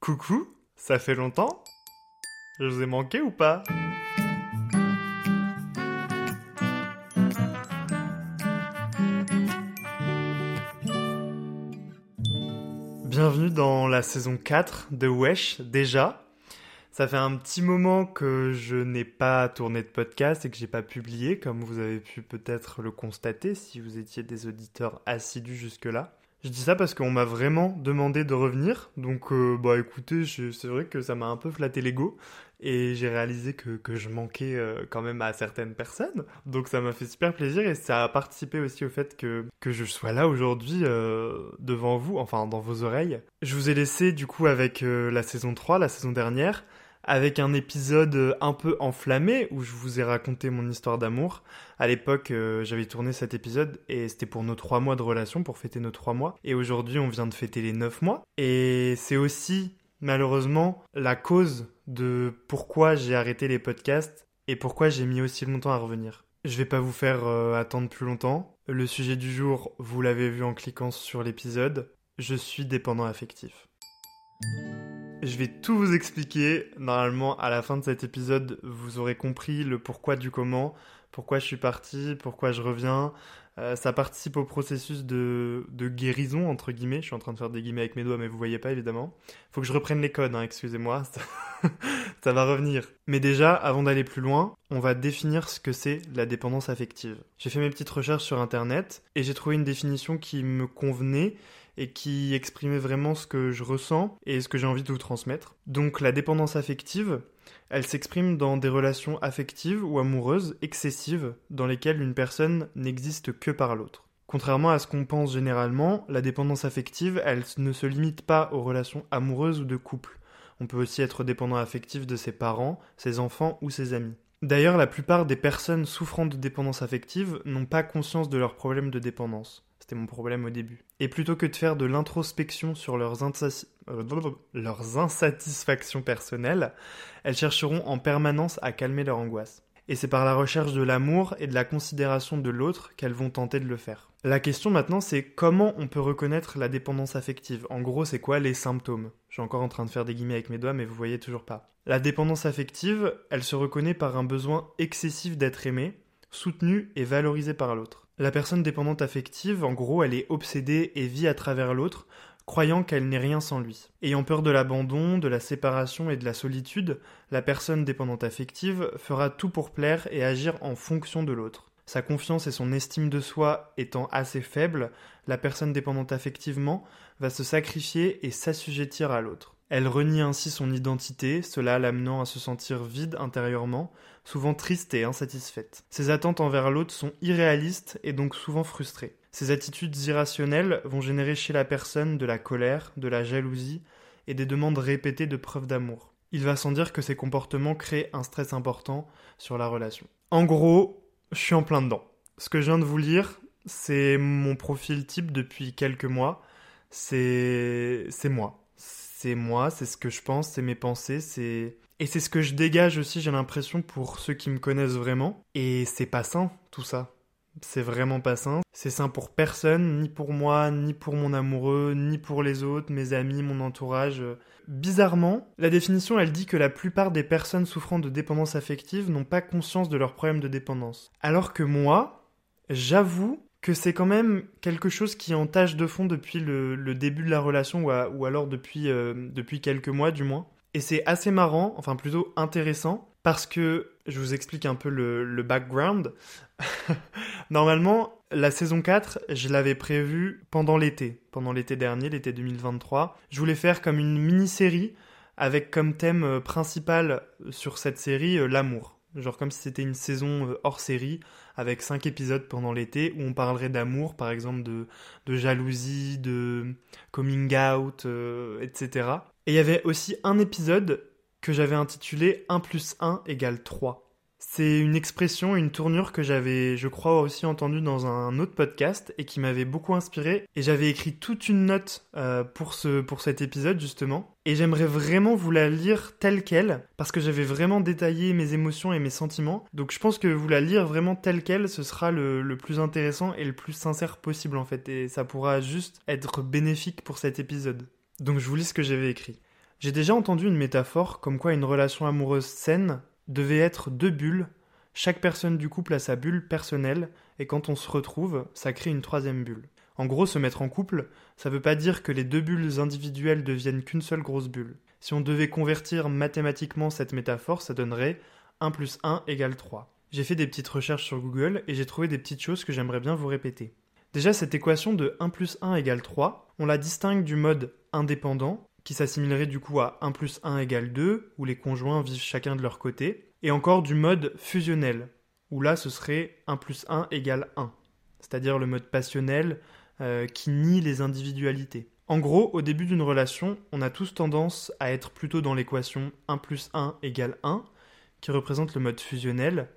Coucou, ça fait longtemps? Je vous ai manqué ou pas? Bienvenue dans la saison 4 de Wesh, déjà. Ça fait un petit moment que je n'ai pas tourné de podcast et que j'ai pas publié, comme vous avez pu peut-être le constater si vous étiez des auditeurs assidus jusque-là. Je dis ça parce qu'on m'a vraiment demandé de revenir, donc euh, bah écoutez, c'est vrai que ça m'a un peu flatté l'ego. Et j'ai réalisé que, je manquais euh, quand même à certaines personnes, donc ça m'a fait super plaisir. Et ça a participé aussi au fait que, je sois là aujourd'hui euh, devant vous, enfin dans vos oreilles. Je vous ai laissé du coup avec la saison 3, la saison dernière, avec un épisode euh, un peu enflammé où je vous ai raconté mon histoire d'amour. À l'époque, euh, j'avais tourné cet épisode et c'était pour nos trois mois de relation, pour fêter nos trois mois. Et aujourd'hui, on vient de fêter les neuf mois. Et c'est aussi, malheureusement, la cause de pourquoi j'ai arrêté les podcasts et pourquoi j'ai mis aussi longtemps à revenir. Je vais pas vous faire euh, attendre plus longtemps. Le sujet du jour, vous l'avez vu en cliquant sur l'épisode. Je suis dépendant affectif. Je vais tout vous expliquer. Normalement, à la fin de cet épisode, vous aurez compris le pourquoi du comment, pourquoi je suis parti, pourquoi je reviens. Euh, ça participe au processus de, de guérison, entre guillemets. Je suis en train de faire des guillemets avec mes doigts, mais vous voyez pas, évidemment. Faut que je reprenne les codes, hein, excusez-moi. Ça... ça va revenir. Mais déjà, avant d'aller plus loin, on va définir ce que c'est la dépendance affective. J'ai fait mes petites recherches sur Internet et j'ai trouvé une définition qui me convenait et qui exprimait vraiment ce que je ressens et ce que j'ai envie de vous transmettre. Donc la dépendance affective, elle s'exprime dans des relations affectives ou amoureuses excessives dans lesquelles une personne n'existe que par l'autre. Contrairement à ce qu'on pense généralement, la dépendance affective, elle ne se limite pas aux relations amoureuses ou de couple. On peut aussi être dépendant affectif de ses parents, ses enfants ou ses amis. D'ailleurs, la plupart des personnes souffrant de dépendance affective n'ont pas conscience de leurs problèmes de dépendance. C'était mon problème au début. Et plutôt que de faire de l'introspection sur euh, leurs insatisfactions personnelles, elles chercheront en permanence à calmer leur angoisse. Et c'est par la recherche de l'amour et de la considération de l'autre qu'elles vont tenter de le faire. La question maintenant, c'est comment on peut reconnaître la dépendance affective? En gros, c'est quoi les symptômes? Je suis encore en train de faire des guillemets avec mes doigts, mais vous voyez toujours pas. La dépendance affective, elle se reconnaît par un besoin excessif d'être aimé, soutenu et valorisé par l'autre. La personne dépendante affective, en gros, elle est obsédée et vit à travers l'autre, croyant qu'elle n'est rien sans lui. Ayant peur de l'abandon, de la séparation et de la solitude, la personne dépendante affective fera tout pour plaire et agir en fonction de l'autre. Sa confiance et son estime de soi étant assez faibles, la personne dépendante affectivement va se sacrifier et s'assujettir à l'autre. Elle renie ainsi son identité, cela l'amenant à se sentir vide intérieurement, souvent triste et insatisfaite. Ses attentes envers l'autre sont irréalistes et donc souvent frustrées. Ces attitudes irrationnelles vont générer chez la personne de la colère, de la jalousie et des demandes répétées de preuves d'amour. Il va sans dire que ces comportements créent un stress important sur la relation. En gros, je suis en plein dedans. Ce que je viens de vous lire, c'est mon profil type depuis quelques mois. C'est c'est moi. C'est moi, c'est ce que je pense, c'est mes pensées, c'est et c'est ce que je dégage aussi, j'ai l'impression pour ceux qui me connaissent vraiment et c'est pas sain tout ça. C'est vraiment pas sain. C'est sain pour personne, ni pour moi, ni pour mon amoureux, ni pour les autres, mes amis, mon entourage. Bizarrement, la définition, elle dit que la plupart des personnes souffrant de dépendance affective n'ont pas conscience de leurs problèmes de dépendance. Alors que moi, j'avoue que c'est quand même quelque chose qui est en tâche de fond depuis le, début de la relation, ou alors depuis, euh, depuis quelques mois du moins. Et c'est assez marrant, enfin plutôt intéressant, parce que je vous explique un peu le, background. Normalement, la saison 4, je l'avais prévue pendant l'été, pendant l'été dernier, l'été 2023. Je voulais faire comme une mini-série avec comme thème euh, principal sur cette série euh, l'amour. genre comme si c'était une saison euh, hors série, avec cinq épisodes pendant l'été, où on parlerait d'amour, par exemple de, de jalousie, de coming out, euh, etc. Et il y avait aussi un épisode que j'avais intitulé 1 plus 1 égale 3. C'est une expression, une tournure que j'avais, je crois, aussi entendue dans un autre podcast et qui m'avait beaucoup inspiré. Et j'avais écrit toute une note euh, pour, ce, pour cet épisode, justement. Et j'aimerais vraiment vous la lire telle qu'elle, parce que j'avais vraiment détaillé mes émotions et mes sentiments. Donc je pense que vous la lire vraiment telle qu'elle, ce sera le, le plus intéressant et le plus sincère possible, en fait. Et ça pourra juste être bénéfique pour cet épisode. Donc je vous lis ce que j'avais écrit. J'ai déjà entendu une métaphore comme quoi une relation amoureuse saine devait être deux bulles, chaque personne du couple a sa bulle personnelle, et quand on se retrouve, ça crée une troisième bulle. En gros, se mettre en couple, ça veut pas dire que les deux bulles individuelles deviennent qu'une seule grosse bulle. Si on devait convertir mathématiquement cette métaphore, ça donnerait 1 plus 1 égale 3. J'ai fait des petites recherches sur Google et j'ai trouvé des petites choses que j'aimerais bien vous répéter. Déjà, cette équation de 1 plus 1 égale 3, on la distingue du mode indépendant, qui s'assimilerait du coup à 1 plus 1 égale 2, où les conjoints vivent chacun de leur côté, et encore du mode fusionnel, où là ce serait 1 plus 1 égale 1, c'est-à-dire le mode passionnel euh, qui nie les individualités. En gros, au début d'une relation, on a tous tendance à être plutôt dans l'équation 1 plus 1 égale 1, qui représente le mode fusionnel,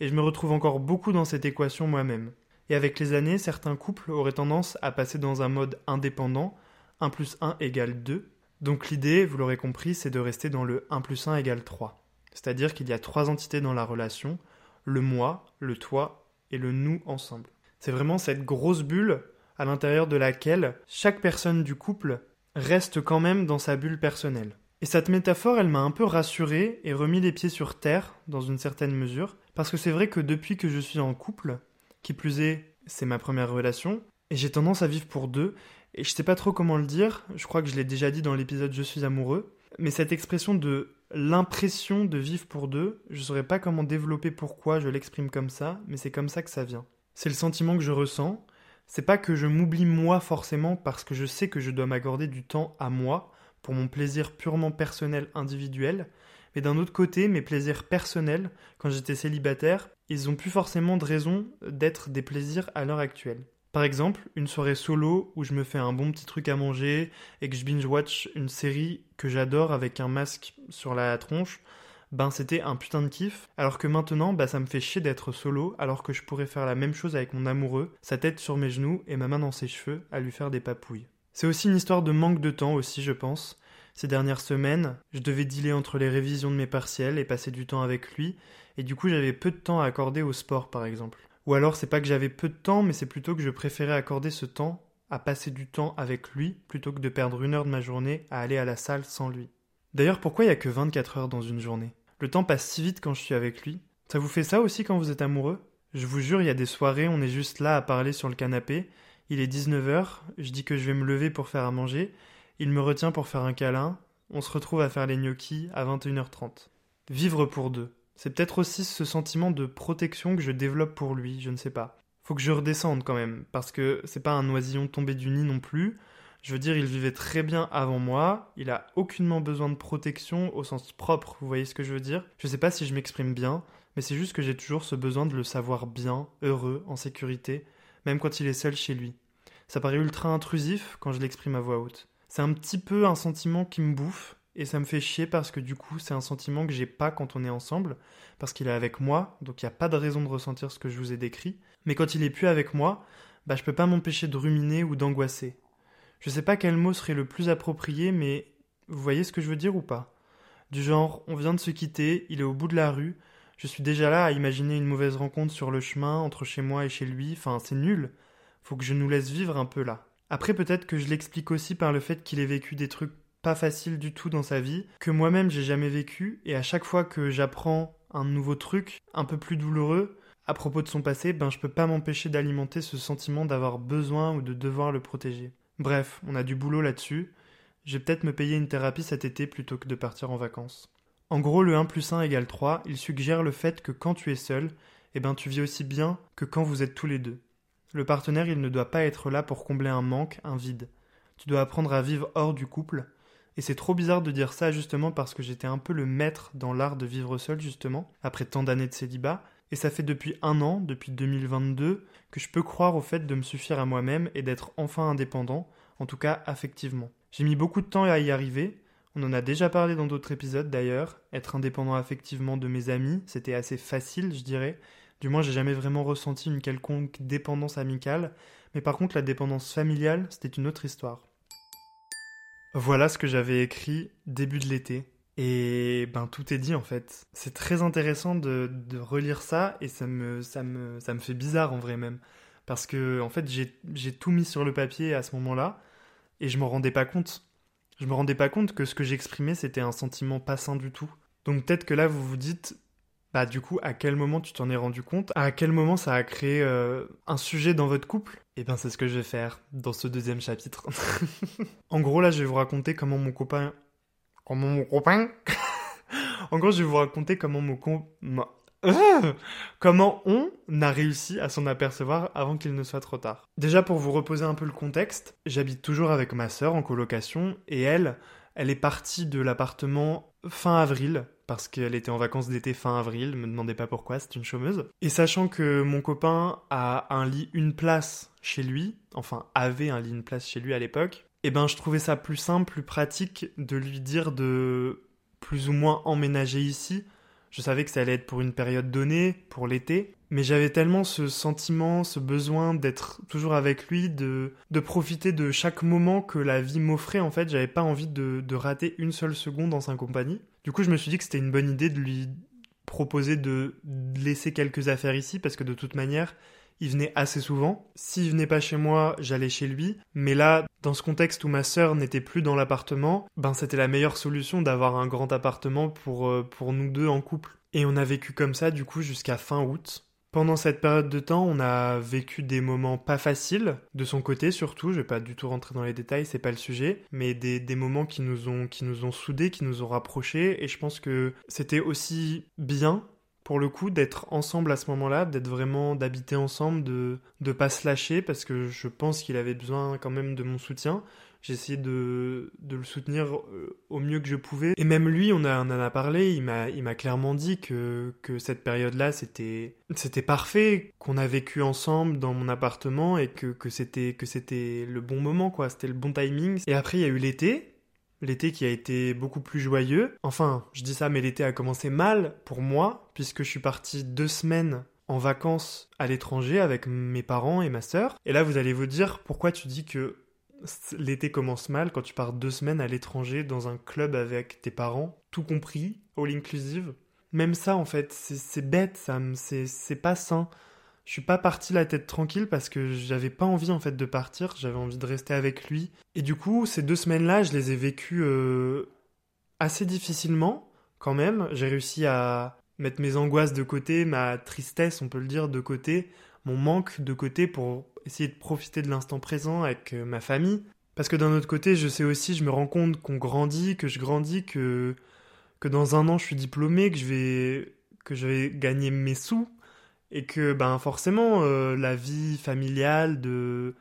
et je me retrouve encore beaucoup dans cette équation moi-même. Et avec les années, certains couples auraient tendance à passer dans un mode indépendant, 1 plus 1 égale 2, donc l'idée, vous l'aurez compris, c'est de rester dans le 1 plus 1 égale 3. C'est-à-dire qu'il y a trois entités dans la relation, le moi, le toi et le nous ensemble. C'est vraiment cette grosse bulle à l'intérieur de laquelle chaque personne du couple reste quand même dans sa bulle personnelle. Et cette métaphore, elle m'a un peu rassuré et remis les pieds sur terre, dans une certaine mesure, parce que c'est vrai que depuis que je suis en couple, qui plus est, c'est ma première relation, et j'ai tendance à vivre pour deux, et je sais pas trop comment le dire, je crois que je l'ai déjà dit dans l'épisode Je suis amoureux, mais cette expression de l'impression de vivre pour deux, je saurais pas comment développer pourquoi je l'exprime comme ça, mais c'est comme ça que ça vient. C'est le sentiment que je ressens, c'est pas que je m'oublie moi forcément parce que je sais que je dois m'accorder du temps à moi, pour mon plaisir purement personnel individuel, mais d'un autre côté, mes plaisirs personnels, quand j'étais célibataire, ils ont plus forcément de raison d'être des plaisirs à l'heure actuelle. Par exemple, une soirée solo où je me fais un bon petit truc à manger et que je binge-watch une série que j'adore avec un masque sur la tronche, ben c'était un putain de kiff. Alors que maintenant, bah ça me fait chier d'être solo alors que je pourrais faire la même chose avec mon amoureux, sa tête sur mes genoux et ma main dans ses cheveux à lui faire des papouilles. C'est aussi une histoire de manque de temps aussi, je pense. Ces dernières semaines, je devais dealer entre les révisions de mes partiels et passer du temps avec lui, et du coup j'avais peu de temps à accorder au sport par exemple. Ou alors c'est pas que j'avais peu de temps, mais c'est plutôt que je préférais accorder ce temps à passer du temps avec lui plutôt que de perdre une heure de ma journée à aller à la salle sans lui. D'ailleurs, pourquoi il y a que 24 heures dans une journée? Le temps passe si vite quand je suis avec lui. Ça vous fait ça aussi quand vous êtes amoureux? Je vous jure, il y a des soirées, on est juste là à parler sur le canapé. Il est 19h, je dis que je vais me lever pour faire à manger. Il me retient pour faire un câlin. On se retrouve à faire les gnocchis à 21h30. Vivre pour deux. C'est peut-être aussi ce sentiment de protection que je développe pour lui, je ne sais pas. Faut que je redescende quand même, parce que c'est pas un oisillon tombé du nid non plus. Je veux dire, il vivait très bien avant moi, il a aucunement besoin de protection au sens propre, vous voyez ce que je veux dire? Je sais pas si je m'exprime bien, mais c'est juste que j'ai toujours ce besoin de le savoir bien, heureux, en sécurité, même quand il est seul chez lui. Ça paraît ultra intrusif quand je l'exprime à voix haute. C'est un petit peu un sentiment qui me bouffe, et ça me fait chier parce que du coup, c'est un sentiment que j'ai pas quand on est ensemble, parce qu'il est avec moi, donc il n'y a pas de raison de ressentir ce que je vous ai décrit. Mais quand il est plus avec moi, bah je peux pas m'empêcher de ruminer ou d'angoisser. Je sais pas quel mot serait le plus approprié, mais vous voyez ce que je veux dire ou pas? Du genre, on vient de se quitter, il est au bout de la rue, je suis déjà là à imaginer une mauvaise rencontre sur le chemin entre chez moi et chez lui, enfin c'est nul. Faut que je nous laisse vivre un peu là. Après peut-être que je l'explique aussi par le fait qu'il ait vécu des trucs facile du tout dans sa vie, que moi-même j'ai jamais vécu, et à chaque fois que j'apprends un nouveau truc, un peu plus douloureux, à propos de son passé, ben je peux pas m'empêcher d'alimenter ce sentiment d'avoir besoin ou de devoir le protéger. Bref, on a du boulot là-dessus. Je peut-être me payer une thérapie cet été plutôt que de partir en vacances. En gros, le 1 plus 1 égale 3, il suggère le fait que quand tu es seul, eh ben tu vis aussi bien que quand vous êtes tous les deux. Le partenaire, il ne doit pas être là pour combler un manque, un vide. Tu dois apprendre à vivre hors du couple, Et c'est trop bizarre de dire ça justement parce que j'étais un peu le maître dans l'art de vivre seul justement, après tant d'années de célibat. Et ça fait depuis un an, depuis 2022, que je peux croire au fait de me suffire à moi-même et d'être enfin indépendant, en tout cas affectivement. J'ai mis beaucoup de temps à y arriver, on en a déjà parlé dans d'autres épisodes d'ailleurs, être indépendant affectivement de mes amis, c'était assez facile je dirais, du moins j'ai jamais vraiment ressenti une quelconque dépendance amicale, mais par contre la dépendance familiale c'était une autre histoire. Voilà ce que j'avais écrit début de l'été. Et ben tout est dit en fait. C'est très intéressant de, relire ça et ça me, ça, me, fait bizarre en vrai même. Parce que en fait j'ai tout mis sur le papier à ce moment-là et je m'en rendais pas compte. Je me rendais pas compte que ce que j'exprimais c'était un sentiment pas sain du tout. Donc peut-être que là vous vous dites bah du coup, à quel moment tu t'en es rendu compte? À quel moment ça a créé euh, un sujet dans votre couple? Eh bien, c'est ce que je vais faire dans ce deuxième chapitre. en gros, là, je vais vous raconter comment mon copain... Comment mon copain En gros, je vais vous raconter comment mon com... comment on a réussi à s'en apercevoir avant qu'il ne soit trop tard. Déjà pour vous reposer un peu le contexte, j'habite toujours avec ma sœur en colocation et elle, elle est partie de l'appartement fin avril parce qu'elle était en vacances d'été fin avril, me demandez pas pourquoi, c'est une chômeuse. Et sachant que mon copain a un lit une place chez lui, enfin avait un lit une place chez lui à l'époque, eh ben je trouvais ça plus simple, plus pratique de lui dire de plus ou moins emménager ici. Je savais que ça allait être pour une période donnée, pour l'été, mais j'avais tellement ce sentiment, ce besoin d'être toujours avec lui, de, de profiter de chaque moment que la vie m'offrait en fait, j'avais pas envie de, de rater une seule seconde dans sa compagnie. Du coup, je me suis dit que c'était une bonne idée de lui proposer de laisser quelques affaires ici parce que de toute manière, il venait assez souvent. S'il venait pas chez moi, j'allais chez lui. Mais là, dans ce contexte où ma sœur n'était plus dans l'appartement, ben c'était la meilleure solution d'avoir un grand appartement pour, euh, pour nous deux en couple. Et on a vécu comme ça du coup jusqu'à fin août. Pendant cette période de temps, on a vécu des moments pas faciles, de son côté surtout, je vais pas du tout rentrer dans les détails, c'est pas le sujet, mais des, des, moments qui nous ont qui nous ont soudés, qui nous ont rapprochés, et je pense que c'était aussi bien pour le coup d'être ensemble à ce moment-là, d'être vraiment d'habiter ensemble, de de pas se lâcher parce que je pense qu'il avait besoin quand même de mon soutien j'ai essayé de, de, le soutenir euh, au mieux que je pouvais. Et même lui, on, a, en a parlé, il m'a, clairement dit que, que cette période-là, c'était, parfait, qu'on a vécu ensemble dans mon appartement et que, que c'était le bon moment, quoi. C'était le bon timing. Et après, il y a eu l'été. L'été qui a été beaucoup plus joyeux. Enfin, je dis ça, mais l'été a commencé mal pour moi, puisque je suis parti deux semaines en vacances à l'étranger avec mes parents et ma sœur. Et là, vous allez vous dire pourquoi tu dis que l'été commence mal quand tu pars deux semaines à l'étranger dans un club avec tes parents, tout compris, all inclusive. Même ça, en fait, c'est bête, ça, c'est pas sain. Je suis pas parti la tête tranquille parce que j'avais pas envie en fait de partir, j'avais envie de rester avec lui. Et du coup, ces deux semaines-là, je les ai vécues euh, assez difficilement quand même. J'ai réussi à mettre mes angoisses de côté, ma tristesse, on peut le dire, de côté, mon manque de côté pour essayer de profiter de l'instant présent avec euh, ma famille. Parce que d'un autre côté, je sais aussi, je me rends compte qu'on grandit, que je grandis, que, que dans un an je suis diplômé, que je vais, que je vais gagner mes sous, et que ben forcément euh, la vie familiale de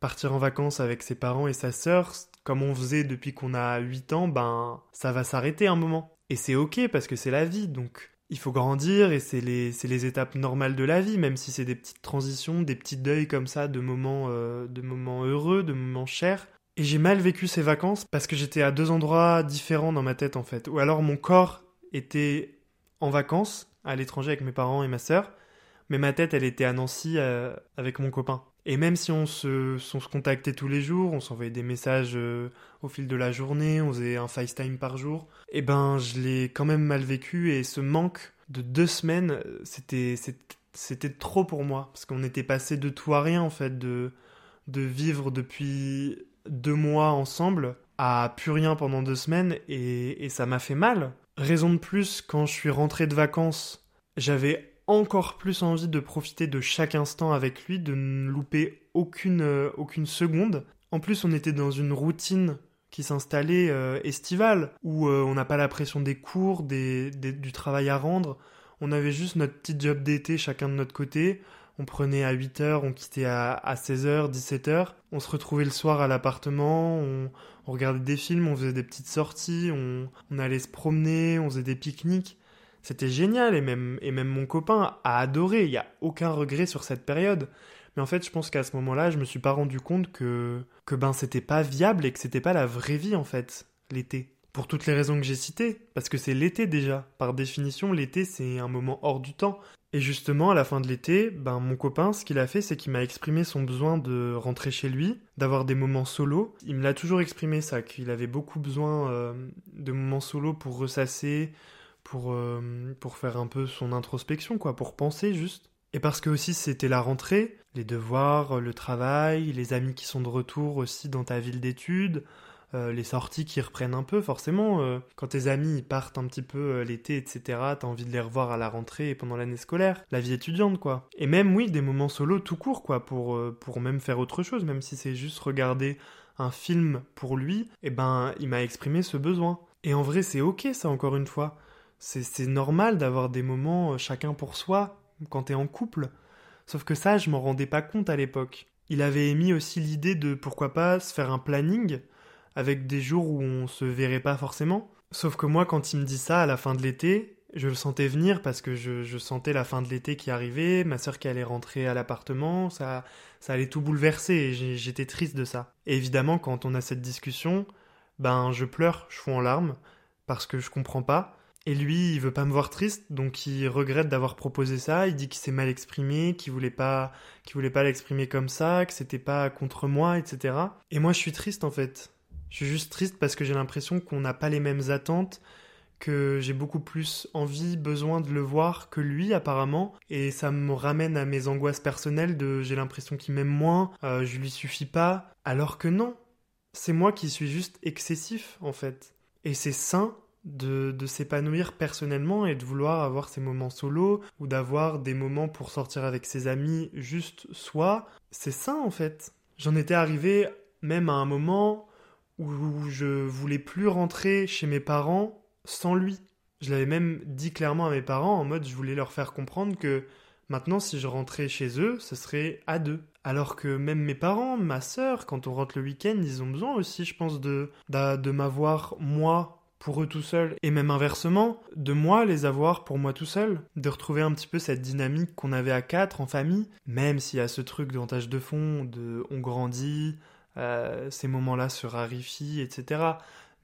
partir en vacances avec ses parents et sa sœur, comme on faisait depuis qu'on a 8 ans, ben ça va s'arrêter un moment. Et c'est ok parce que c'est la vie, donc il faut grandir et c'est les, les étapes normales de la vie, même si c'est des petites transitions, des petits deuils comme ça, de moments, euh, de moments heureux, de moments chers. Et j'ai mal vécu ces vacances parce que j'étais à deux endroits différents dans ma tête en fait. Ou alors mon corps était en vacances à l'étranger avec mes parents et ma sœur, mais ma tête elle était à Nancy euh, avec mon copain. Et même si on se, contactait tous les jours, on s'envoyait des messages euh, au fil de la journée, on faisait un FaceTime par jour, et eh ben je l'ai quand même mal vécu et ce manque de deux semaines, c'était c'était trop pour moi parce qu'on était passé de tout à rien en fait, de de vivre depuis deux mois ensemble à plus rien pendant deux semaines et, et ça m'a fait mal. Raison de plus, quand je suis rentré de vacances, j'avais encore plus envie de profiter de chaque instant avec lui, de ne louper aucune, euh, aucune seconde. En plus, on était dans une routine qui s'installait euh, estivale, où euh, on n'a pas la pression des cours, des, du travail à rendre. On avait juste notre petit job d'été chacun de notre côté. On prenait à 8h, on quittait à, 16h, 17h. On se retrouvait le soir à l'appartement, on, regardait des films, on faisait des petites sorties, on, on allait se promener, on faisait des pique-niques. C'était génial et même, mon copain a adoré, il n'y a aucun regret sur cette période. Mais en fait, je pense qu'à ce moment-là, je me suis pas rendu compte que, que ben c'était pas viable et que c'était pas la vraie vie en fait, l'été. Pour toutes les raisons que j'ai citées, parce que c'est l'été déjà. Par définition, l'été c'est un moment hors du temps. Et justement, à la fin de l'été, ben mon copain, ce qu'il a fait, c'est qu'il m'a exprimé son besoin de rentrer chez lui, d'avoir des moments solo. Il me l'a toujours exprimé ça, qu'il avait beaucoup besoin euh, de moments solo pour ressasser, pour, euh, pour faire un peu son introspection, quoi, pour penser juste. Et parce que aussi c'était la rentrée, les devoirs, le travail, les amis qui sont de retour aussi dans ta ville d'études, euh, les sorties qui reprennent un peu, forcément. Euh, quand tes amis partent un petit peu l'été, etc., t'as envie de les revoir à la rentrée et pendant l'année scolaire. La vie étudiante, quoi. Et même, oui, des moments solo tout court, quoi, pour, pour même faire autre chose, même si c'est juste regarder un film pour lui, et eh ben, il m'a exprimé ce besoin. Et en vrai, c'est ok, ça, encore une fois c'est normal d'avoir des moments euh, chacun pour soi quand t'es en couple. Sauf que ça, je m'en rendais pas compte à l'époque. Il avait émis aussi l'idée de pourquoi pas se faire un planning avec des jours où on se verrait pas forcément. Sauf que moi, quand il me dit ça à la fin de l'été, je le sentais venir parce que je, sentais la fin de l'été qui arrivait, ma sœur qui allait rentrer à l'appartement, ça, ça allait tout bouleverser et j'étais triste de ça. Et évidemment, quand on a cette discussion, ben je pleure, je fous en larmes parce que je comprends pas. Et lui, il veut pas me voir triste, donc il regrette d'avoir proposé ça. Il dit qu'il s'est mal exprimé, qu'il voulait pas, qu'il voulait pas l'exprimer comme ça, que c'était pas contre moi, etc. Et moi, je suis triste en fait. Je suis juste triste parce que j'ai l'impression qu'on n'a pas les mêmes attentes, que j'ai beaucoup plus envie, besoin de le voir que lui apparemment, et ça me ramène à mes angoisses personnelles de j'ai l'impression qu'il m'aime moins, euh, je lui suffis pas, alors que non, c'est moi qui suis juste excessif en fait. Et c'est sain de, s'épanouir personnellement et de vouloir avoir ces moments solo ou d'avoir des moments pour sortir avec ses amis juste soi, c'est ça en fait. J'en étais arrivé même à un moment où je voulais plus rentrer chez mes parents sans lui. Je l'avais même dit clairement à mes parents en mode je voulais leur faire comprendre que maintenant si je rentrais chez eux, ce serait à deux. Alors que même mes parents, ma sœur, quand on rentre le week-end, ils ont besoin aussi, je pense, de, de, de m'avoir moi pour eux tout seuls, et même inversement, de moi les avoir pour moi tout seul, de retrouver un petit peu cette dynamique qu'on avait à quatre en famille, même s'il y a ce truc de tâche de fond, de on grandit, euh, ces moments-là se raréfient, etc.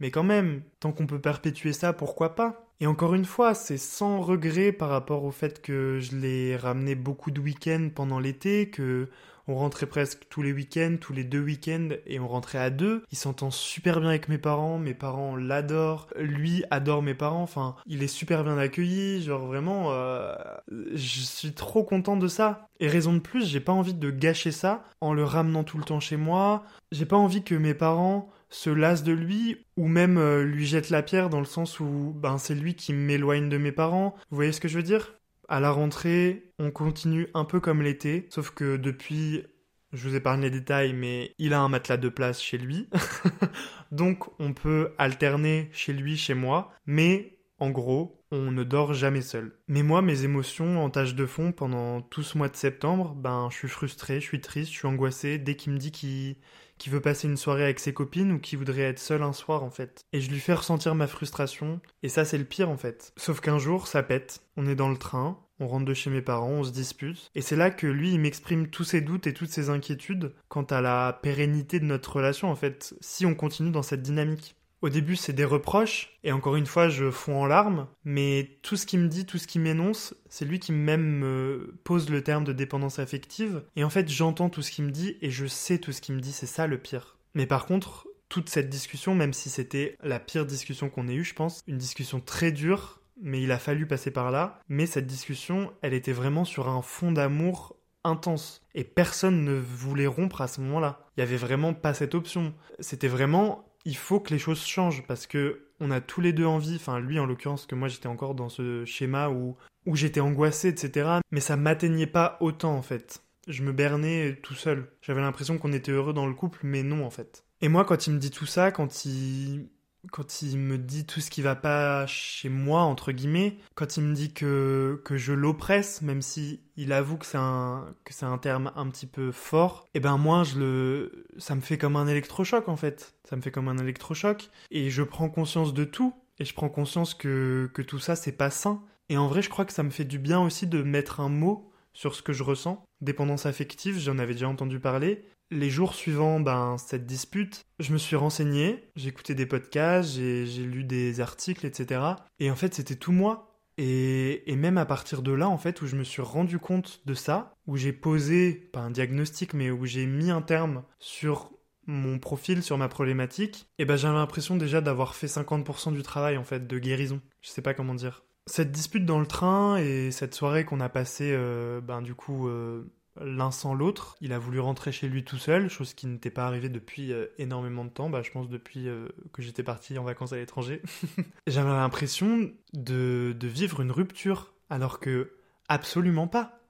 Mais quand même, tant qu'on peut perpétuer ça, pourquoi pas? Et encore une fois, c'est sans regret par rapport au fait que je l'ai ramené beaucoup de week-ends pendant l'été, que on rentrait presque tous les week-ends, tous les deux week-ends, et on rentrait à deux. Il s'entend super bien avec mes parents, mes parents l'adorent, lui adore mes parents, enfin, il est super bien accueilli, genre vraiment, euh, je suis trop content de ça. Et raison de plus, j'ai pas envie de gâcher ça en le ramenant tout le temps chez moi, j'ai pas envie que mes parents se lassent de lui ou même euh, lui jettent la pierre dans le sens où ben c'est lui qui m'éloigne de mes parents. Vous voyez ce que je veux dire? À la rentrée, on continue un peu comme l'été, sauf que depuis, je vous parlé les détails, mais il a un matelas de place chez lui. Donc on peut alterner chez lui, chez moi, mais en gros, on ne dort jamais seul. Mais moi, mes émotions en tâche de fond pendant tout ce mois de septembre, ben je suis frustré, je suis triste, je suis angoissé dès qu'il me dit qu'il qui veut passer une soirée avec ses copines ou qui voudrait être seul un soir en fait. Et je lui fais ressentir ma frustration, et ça c'est le pire en fait. Sauf qu'un jour ça pète, on est dans le train, on rentre de chez mes parents, on se dispute, et c'est là que lui il m'exprime tous ses doutes et toutes ses inquiétudes quant à la pérennité de notre relation en fait, si on continue dans cette dynamique. Au début, c'est des reproches, et encore une fois, je fonds en larmes, mais tout ce qu'il me dit, tout ce qu'il m'énonce, c'est lui qui même me pose le terme de dépendance affective, et en fait, j'entends tout ce qu'il me dit, et je sais tout ce qu'il me dit, c'est ça le pire. Mais par contre, toute cette discussion, même si c'était la pire discussion qu'on ait eue, je pense, une discussion très dure, mais il a fallu passer par là, mais cette discussion, elle était vraiment sur un fond d'amour intense. Et personne ne voulait rompre à ce moment-là. Il n'y avait vraiment pas cette option. C'était vraiment il faut que les choses changent parce que on a tous les deux envie, enfin lui en l'occurrence que moi j'étais encore dans ce schéma où, où j'étais angoissé, etc. Mais ça m'atteignait pas autant en fait. Je me bernais tout seul. J'avais l'impression qu'on était heureux dans le couple, mais non en fait. Et moi quand il me dit tout ça, quand il quand il me dit tout ce qui va pas chez moi, entre guillemets, quand il me dit que, que je l'oppresse, même si il avoue que c'est un, que c'est un terme un petit peu fort, et eh ben moi, je le, ça me fait comme un électrochoc en fait. Ça me fait comme un électrochoc. Et je prends conscience de tout. Et je prends conscience que, que tout ça, c'est pas sain. Et en vrai, je crois que ça me fait du bien aussi de mettre un mot sur ce que je ressens. Dépendance affective, j'en avais déjà entendu parler. Les jours suivant ben, cette dispute, je me suis renseigné, j'ai écouté des podcasts, j'ai lu des articles, etc. Et en fait, c'était tout moi. Et, et, même à partir de là, en fait, où je me suis rendu compte de ça, où j'ai posé, pas un diagnostic, mais où j'ai mis un terme sur mon profil, sur ma problématique, et ben j'avais l'impression déjà d'avoir fait 50% du travail, en fait, de guérison. Je sais pas comment dire. Cette dispute dans le train et cette soirée qu'on a passée, euh, ben du coup, euh, l'un sans l'autre, il a voulu rentrer chez lui tout seul, chose qui n'était pas arrivée depuis euh, énormément de temps, bah, je pense depuis que j'étais parti en vacances à l'étranger. J'avais l'impression de, de vivre une rupture, alors que absolument pas.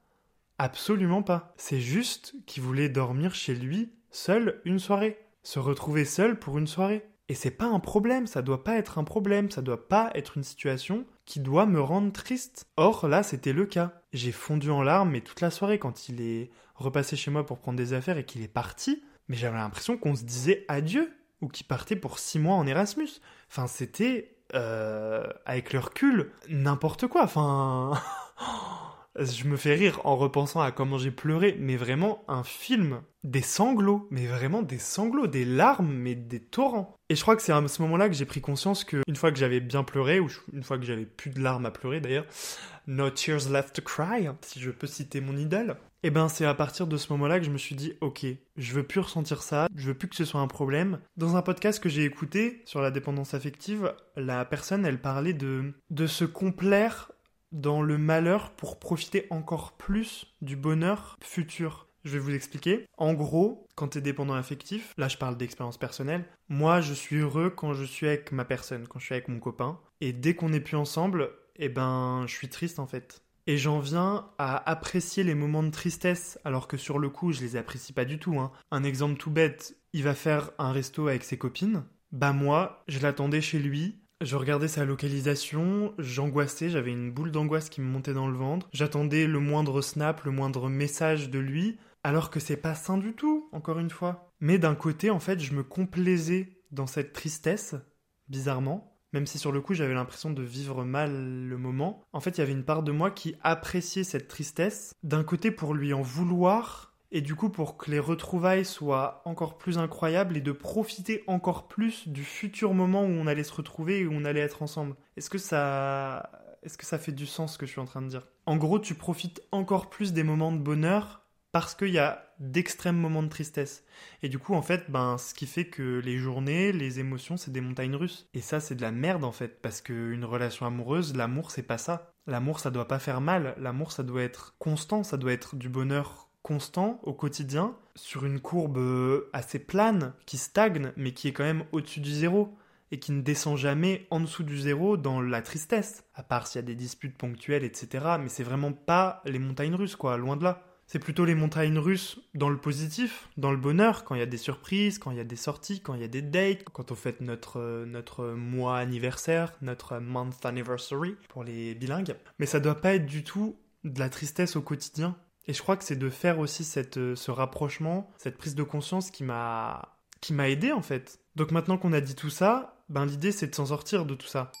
Absolument pas. C'est juste qu'il voulait dormir chez lui seul une soirée. Se retrouver seul pour une soirée. Et c'est pas un problème, ça doit pas être un problème, ça doit pas être une situation qui doit me rendre triste. Or là, c'était le cas. J'ai fondu en larmes, mais toute la soirée, quand il est repassé chez moi pour prendre des affaires et qu'il est parti, mais j'avais l'impression qu'on se disait adieu, ou qu'il partait pour six mois en Erasmus. Enfin, c'était, euh, avec le recul, n'importe quoi. Enfin, je me fais rire en repensant à comment j'ai pleuré, mais vraiment un film, des sanglots, mais vraiment des sanglots, des larmes, mais des torrents. Et je crois que c'est à ce moment-là que j'ai pris conscience que une fois que j'avais bien pleuré, ou une fois que j'avais plus de larmes à pleurer d'ailleurs, no tears left to cry, si je peux citer mon idole, et eh ben c'est à partir de ce moment-là que je me suis dit ok, je veux plus ressentir ça, je veux plus que ce soit un problème. Dans un podcast que j'ai écouté sur la dépendance affective, la personne elle parlait de de se complaire dans le malheur pour profiter encore plus du bonheur futur. Je vais vous expliquer. En gros, quand tu es dépendant affectif, là je parle d'expérience personnelle, moi je suis heureux quand je suis avec ma personne, quand je suis avec mon copain. Et dès qu'on n'est plus ensemble, eh ben je suis triste en fait. Et j'en viens à apprécier les moments de tristesse, alors que sur le coup je les apprécie pas du tout. Hein. Un exemple tout bête, il va faire un resto avec ses copines. Bah moi, je l'attendais chez lui, je regardais sa localisation, j'angoissais, j'avais une boule d'angoisse qui me montait dans le ventre. J'attendais le moindre snap, le moindre message de lui, alors que c'est pas sain du tout, encore une fois. Mais d'un côté, en fait, je me complaisais dans cette tristesse, bizarrement, même si sur le coup j'avais l'impression de vivre mal le moment. En fait, il y avait une part de moi qui appréciait cette tristesse, d'un côté pour lui en vouloir, et du coup pour que les retrouvailles soient encore plus incroyables et de profiter encore plus du futur moment où on allait se retrouver et où on allait être ensemble. Est-ce que ça est-ce que ça fait du sens ce que je suis en train de dire? En gros, tu profites encore plus des moments de bonheur parce qu'il y a d'extrêmes moments de tristesse. Et du coup, en fait, ben, ce qui fait que les journées, les émotions, c'est des montagnes russes. Et ça, c'est de la merde, en fait, parce qu'une relation amoureuse, l'amour, c'est pas ça. L'amour, ça doit pas faire mal. L'amour, ça doit être constant, ça doit être du bonheur constant au quotidien sur une courbe euh, assez plane qui stagne mais qui est quand même au-dessus du zéro et qui ne descend jamais en dessous du zéro dans la tristesse, à part s'il y a des disputes ponctuelles, etc. Mais c'est vraiment pas les montagnes russes, quoi, loin de là. C'est plutôt les montagnes russes dans le positif, dans le bonheur, quand il y a des surprises, quand il y a des sorties, quand il y a des dates, quand on fête notre, euh, notre mois anniversaire, notre month anniversary pour les bilingues. Mais ça doit pas être du tout de la tristesse au quotidien. Et je crois que c'est de faire aussi euh, ce rapprochement, cette prise de conscience qui m'a qui m'a aidé en fait. Donc maintenant qu'on a dit tout ça, ben l'idée c'est de s'en sortir de tout ça.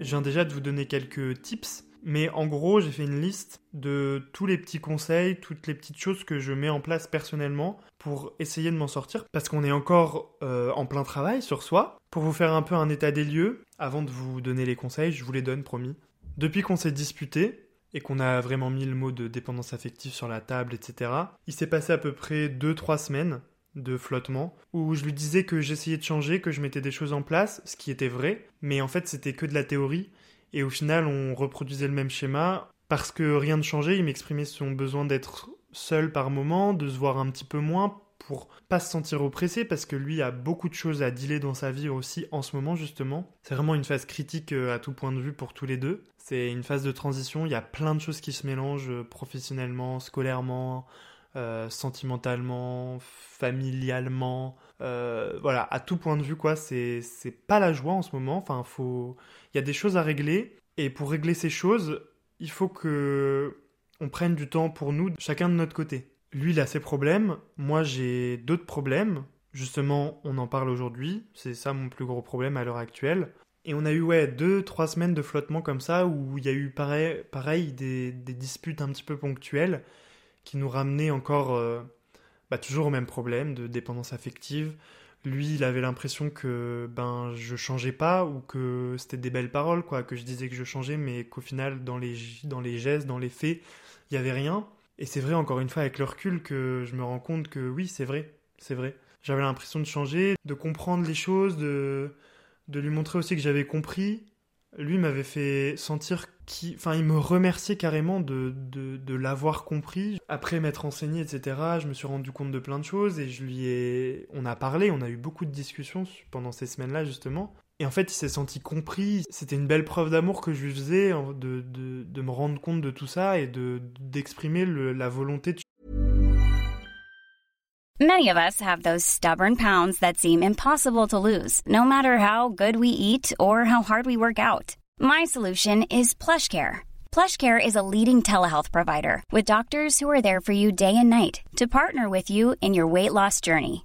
Je viens déjà de vous donner quelques tips, mais en gros j'ai fait une liste de tous les petits conseils, toutes les petites choses que je mets en place personnellement pour essayer de m'en sortir, parce qu'on est encore euh, en plein travail sur soi. Pour vous faire un peu un état des lieux, avant de vous donner les conseils, je vous les donne promis. Depuis qu'on s'est disputé, et qu'on a vraiment mis le mot de dépendance affective sur la table, etc. Il s'est passé à peu près 2-3 semaines de flottement, où je lui disais que j'essayais de changer, que je mettais des choses en place, ce qui était vrai, mais en fait c'était que de la théorie, et au final on reproduisait le même schéma, parce que rien ne changeait, il m'exprimait son besoin d'être seul par moment, de se voir un petit peu moins, pour pas se sentir oppressé parce que lui a beaucoup de choses à dealer dans sa vie aussi en ce moment justement. C'est vraiment une phase critique euh, à tout point de vue pour tous les deux. C'est une phase de transition, il y a plein de choses qui se mélangent euh, professionnellement, scolairement, euh, sentimentalement, familialement, voilà, à tout point de vue, quoi. C'est pas la joie en ce moment. Enfin, faut, il y a des choses à régler. Et pour régler ces choses, il faut que on prenne du temps pour nous, chacun de notre côté. Lui, il a ses problèmes. Moi, j'ai d'autres problèmes. Justement, on en parle aujourd'hui. C'est ça mon plus gros problème à l'heure actuelle. Et on a eu, ouais, deux, trois semaines de flottement comme ça, où il y a eu pareil, des disputes un petit peu ponctuelles qui nous ramenaient encore euh, bah, toujours au même problème de dépendance affective. Lui, il avait l'impression que ben je changeais pas ou que c'était des belles paroles, quoi, que je disais que je changeais, mais qu'au final, dans les, dans les gestes, dans les faits, il y avait rien. Et c'est vrai, encore une fois, avec le recul, que je me rends compte que oui, c'est vrai, c'est vrai. J'avais l'impression de changer, de comprendre les choses, de, de lui montrer aussi que j'avais compris. Lui m'avait fait sentir qu'il... Enfin, il me remerciait carrément de, de, de l'avoir compris. Après m'être enseigné, etc., je me suis rendu compte de plein de choses et je lui ai... On a parlé, on a eu beaucoup de discussions pendant ces semaines-là, justement. Et en fait, il s'est senti compris. C'était une belle preuve d'amour que je lui faisais, de, de, me rendre compte de tout ça et de d'exprimer la volonté de Many of us have those stubborn pounds that seem impossible to lose, no matter how good we eat or how hard we work out. My solution is PlushCare. PlushCare is a leading telehealth provider with doctors who are there for you day and night to partner with you in your weight loss journey.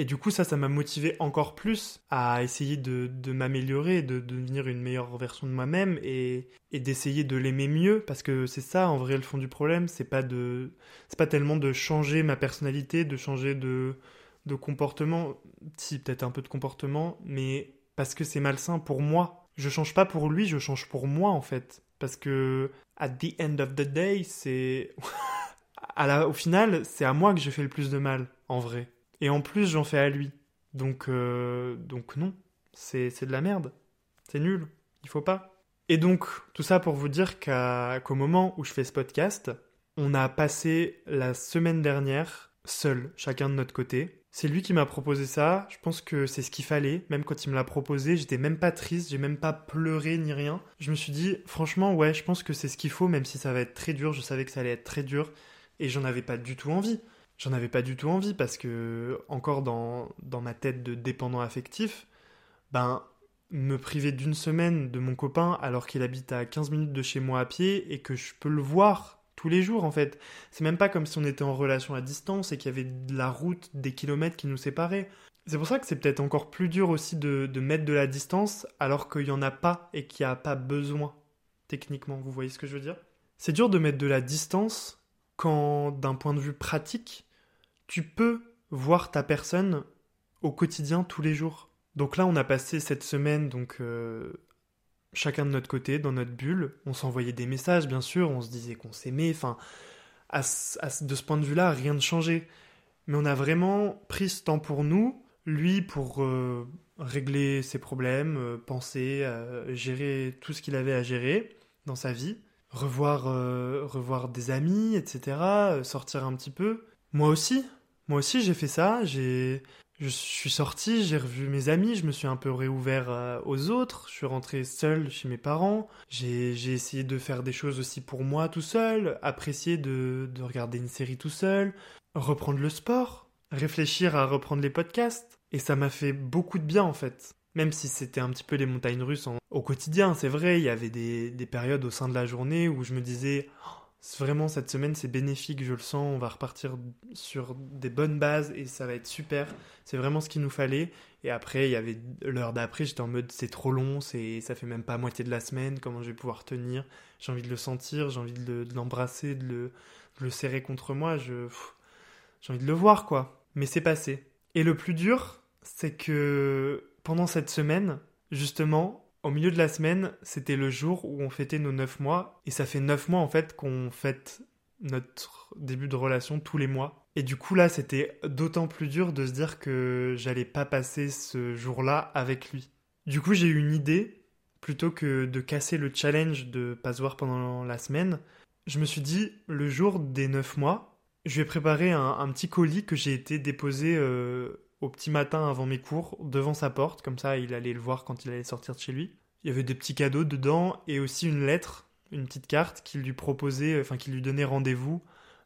Et du coup, ça, ça m'a motivé encore plus à essayer de, de m'améliorer, de, de devenir une meilleure version de moi-même et, et d'essayer de l'aimer mieux. Parce que c'est ça, en vrai, le fond du problème. C'est pas de, pas tellement de changer ma personnalité, de changer de, de comportement. Si, peut-être un peu de comportement, mais parce que c'est malsain pour moi. Je change pas pour lui, je change pour moi, en fait. Parce que, at the end of the day, c'est. au final, c'est à moi que je fais le plus de mal, en vrai. Et en plus, j'en fais à lui. Donc, euh, donc non, c'est de la merde. C'est nul. Il faut pas. Et donc, tout ça pour vous dire qu'au moment où je fais ce podcast, on a passé la semaine dernière seul, chacun de notre côté. C'est lui qui m'a proposé ça. Je pense que c'est ce qu'il fallait. Même quand il me l'a proposé, j'étais même pas triste, j'ai même pas pleuré ni rien. Je me suis dit, franchement, ouais, je pense que c'est ce qu'il faut, même si ça va être très dur. Je savais que ça allait être très dur et j'en avais pas du tout envie. J'en avais pas du tout envie parce que, encore dans, dans ma tête de dépendant affectif, ben, me priver d'une semaine de mon copain alors qu'il habite à 15 minutes de chez moi à pied et que je peux le voir tous les jours en fait. C'est même pas comme si on était en relation à distance et qu'il y avait de la route, des kilomètres qui nous séparaient. C'est pour ça que c'est peut-être encore plus dur aussi de, de, mettre de la distance alors qu'il n'y en a pas et qu'il n'y a pas besoin, techniquement. Vous voyez ce que je veux dire? C'est dur de mettre de la distance quand, d'un point de vue pratique, tu peux voir ta personne au quotidien tous les jours. Donc là, on a passé cette semaine, donc euh, chacun de notre côté, dans notre bulle. On s'envoyait des messages, bien sûr, on se disait qu'on s'aimait. Enfin, de ce point de vue-là, rien ne changeait. Mais on a vraiment pris ce temps pour nous, lui pour euh, régler ses problèmes, euh, penser, gérer tout ce qu'il avait à gérer dans sa vie, revoir, revoir des amis, etc., sortir un petit peu. Moi aussi, moi aussi, j'ai fait ça. J'ai, je suis sorti, j'ai revu mes amis, je me suis un peu réouvert euh, aux autres. Je suis rentré seul chez mes parents. J'ai, j'ai essayé de faire des choses aussi pour moi tout seul, apprécier de, de regarder une série tout seul, reprendre le sport, réfléchir à reprendre les podcasts. Et ça m'a fait beaucoup de bien en fait. Même si c'était un petit peu les montagnes russes au quotidien, c'est vrai, il y avait des, des périodes au sein de la journée où je me disais Vraiment, cette semaine, c'est bénéfique, je le sens. On va repartir sur des bonnes bases et ça va être super. C'est vraiment ce qu'il nous fallait. Et après, il y avait l'heure d'après, j'étais en mode c'est trop long, c'est ça fait même pas moitié de la semaine, comment je vais pouvoir tenir? J'ai envie de le sentir, j'ai envie de l'embrasser, de, le, le serrer contre moi, je j'ai envie de le voir quoi. Mais c'est passé. Et le plus dur, c'est que pendant cette semaine, justement, au milieu de la semaine, c'était le jour où on fêtait nos 9 mois. Et ça fait 9 mois en fait qu'on fête notre début de relation tous les mois. Et du coup là, c'était d'autant plus dur de se dire que j'allais pas passer ce jour-là avec lui. Du coup, j'ai eu une idée, plutôt que de casser le challenge de pas se voir pendant la semaine, je me suis dit, le jour des 9 mois, je vais préparer un, petit colis que j'ai été déposé euh, au petit matin avant mes cours devant sa porte, comme ça il allait le voir quand il allait sortir de chez lui. Il y avait des petits cadeaux dedans et aussi une lettre, une petite carte qui lui proposait, enfin qui lui donnait rendez-vous,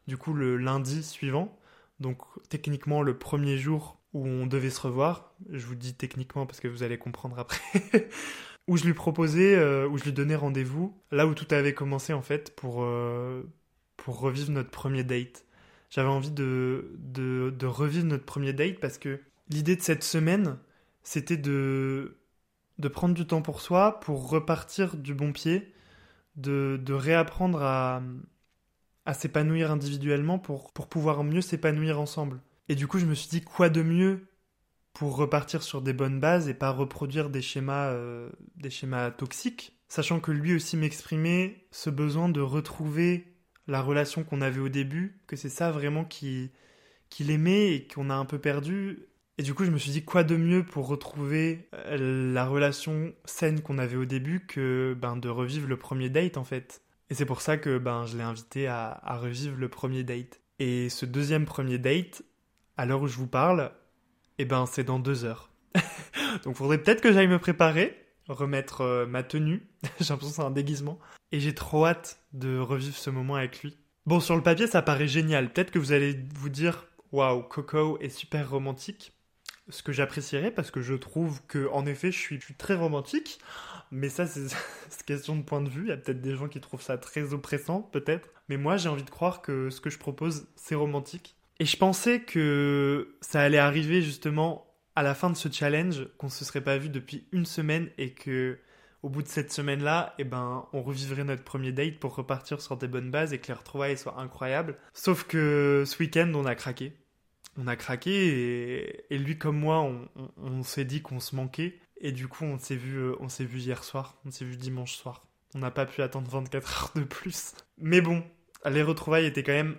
du coup le lundi suivant. Donc techniquement le premier jour où on devait se revoir, je vous dis techniquement parce que vous allez comprendre après, où je lui proposais, euh, où je lui donnais rendez-vous, là où tout avait commencé en fait pour, euh, pour revivre notre premier date j'avais envie de, de, revivre notre premier date parce que l'idée de cette semaine, c'était de, de prendre du temps pour soi, pour repartir du bon pied, de, de réapprendre à, à s'épanouir individuellement pour, pour pouvoir mieux s'épanouir ensemble. Et du coup, je me suis dit, quoi de mieux pour repartir sur des bonnes bases et pas reproduire des schémas, euh, des schémas toxiques, sachant que lui aussi m'exprimait ce besoin de retrouver la relation qu'on avait au début, que c'est ça vraiment qui qu'il aimait et qu'on a un peu perdu. Et du coup, je me suis dit quoi de mieux pour retrouver euh, la relation saine qu'on avait au début que ben, de revivre le premier date en fait. Et c'est pour ça que ben, je l'ai invité à, revivre le premier date. Et ce deuxième premier date, à l'heure où je vous parle, eh ben c'est dans deux heures. Donc faudrait peut-être que j'aille me préparer, remettre euh, ma tenue. J'ai l'impression que c'est un déguisement. Et j'ai trop hâte de revivre ce moment avec lui. Bon, sur le papier, ça paraît génial. Peut-être que vous allez vous dire, waouh, Coco est super romantique. Ce que j'apprécierais parce que je trouve que, en effet, je suis, très romantique. Mais ça, c'est question de point de vue. Il y a peut-être des gens qui trouvent ça très oppressant, peut-être. Mais moi, j'ai envie de croire que ce que je propose, c'est romantique. Et je pensais que ça allait arriver justement à la fin de ce challenge, qu'on se serait pas vu depuis une semaine et que au bout de cette semaine-là, eh ben, on revivrait notre premier date pour repartir sur des bonnes bases et que les retrouvailles soient incroyables. Sauf que ce week-end, on a craqué. On a craqué et, lui comme moi, on, s'est dit qu'on se manquait. Et du coup, on s'est vu, euh, on s'est vu hier soir, on s'est vu dimanche soir. On n'a pas pu attendre 24 heures de plus. Mais bon, les retrouvailles étaient quand même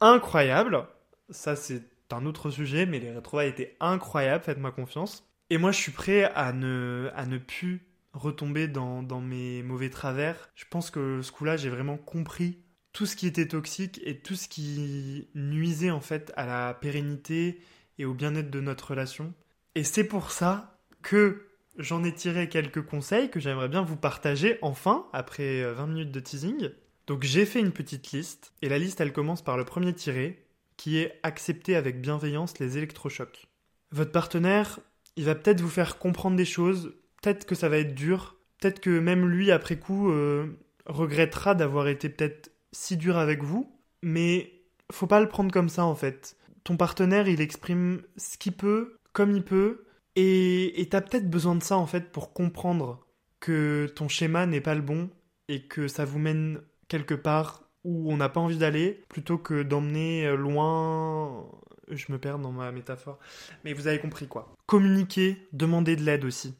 incroyables. Ça, c'est un autre sujet, mais les retrouvailles étaient incroyables, faites-moi confiance. Et moi, je suis prêt à ne, à ne plus retomber dans, mes mauvais travers. Je pense que ce coup-là, j'ai vraiment compris tout ce qui était toxique et tout ce qui nuisait en fait à la pérennité et au bien-être de notre relation. Et c'est pour ça que j'en ai tiré quelques conseils que j'aimerais bien vous partager enfin, après 20 euh, minutes de teasing. Donc j'ai fait une petite liste, et la liste elle commence par le premier tiré, qui est accepter avec bienveillance les électrochocs. Votre partenaire, il va peut-être vous faire comprendre des choses peut-être que ça va être dur. Peut-être que même lui, après coup, euh, regrettera d'avoir été peut-être si dur avec vous. Mais faut pas le prendre comme ça, en fait. Ton partenaire, il exprime ce qu'il peut, comme il peut. Et t'as peut-être besoin de ça, en fait, pour comprendre que ton schéma n'est pas le bon et que ça vous mène quelque part où on n'a pas envie d'aller, plutôt que d'emmener loin je me perds dans ma métaphore. Mais vous avez compris quoi. Communiquer, demander de l'aide aussi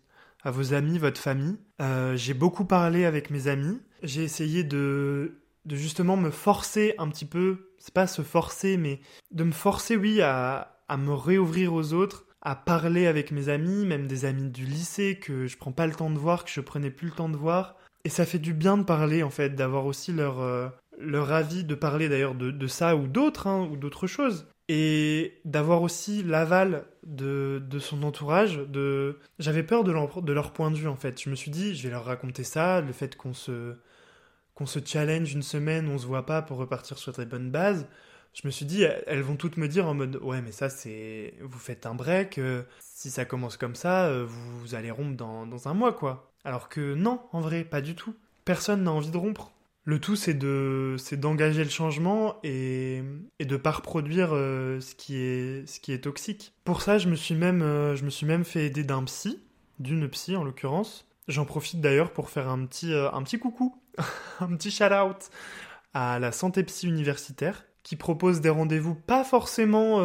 à vos amis, votre famille. Euh, j'ai beaucoup parlé avec mes amis. J'ai essayé de, de justement me forcer un petit peu, c'est pas se forcer, mais de me forcer, oui, à, à me réouvrir aux autres, à parler avec mes amis, même des amis du lycée que je prends pas le temps de voir, que je prenais plus le temps de voir. Et ça fait du bien de parler, en fait, d'avoir aussi leur, euh, leur avis, de parler d'ailleurs de, ça ou d'autres, hein, ou d'autres choses et d'avoir aussi l'aval de, de, son entourage. De... J'avais peur de leur, de leur point de vue en fait. Je me suis dit, je vais leur raconter ça, le fait qu'on se, qu'on se challenge une semaine, on se voit pas pour repartir sur des bonnes bases. Je me suis dit, elles vont toutes me dire en mode, ouais, mais ça c'est, vous faites un break, euh, si ça commence comme ça, euh, vous, allez rompre dans, dans un mois quoi. Alors que non, en vrai, pas du tout. Personne n'a envie de rompre. Le tout, c'est de, c'est d'engager le changement et, et de pas reproduire euh, ce qui est, ce qui est toxique. Pour ça, je me suis même, euh, je me suis même fait aider d'un psy, d'une psy en l'occurrence. J'en profite d'ailleurs pour faire un petit, euh, un petit coucou, un petit shout out à la santé psy universitaire, qui propose des rendez-vous pas forcément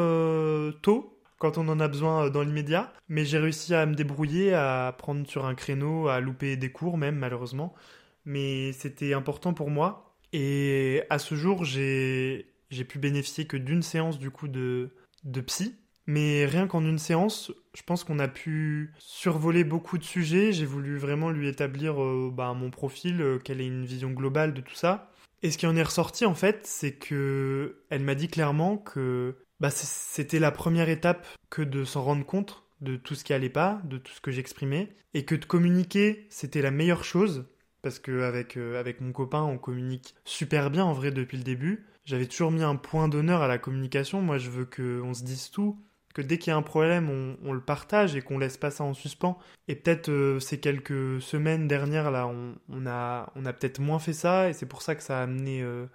tôt, quand on en a besoin dans l'immédiat, mais j'ai réussi à me débrouiller, à prendre sur un créneau, à louper des cours même malheureusement, mais c'était important pour moi. Et à ce jour, j'ai pu bénéficier que d'une séance du coup de, de psy, mais rien qu'en une séance, je pense qu'on a pu survoler beaucoup de sujets. J'ai voulu vraiment lui établir euh, bah, mon profil, euh, quelle est une vision globale de tout ça. Et ce qui en est ressorti en fait, c'est que elle m'a dit clairement que bah, c'était la première étape que de s'en rendre compte de tout ce qui allait pas, de tout ce que j'exprimais, et que de communiquer, c'était la meilleure chose, parce qu'avec euh, avec mon copain, on communique super bien en vrai depuis le début. J'avais toujours mis un point d'honneur à la communication. Moi, je veux qu'on se dise tout, que dès qu'il y a un problème, on, le partage et qu'on laisse pas ça en suspens. Et peut-être euh, ces quelques semaines dernières là, on, a, peut-être moins fait ça et c'est pour ça que ça a amené euh,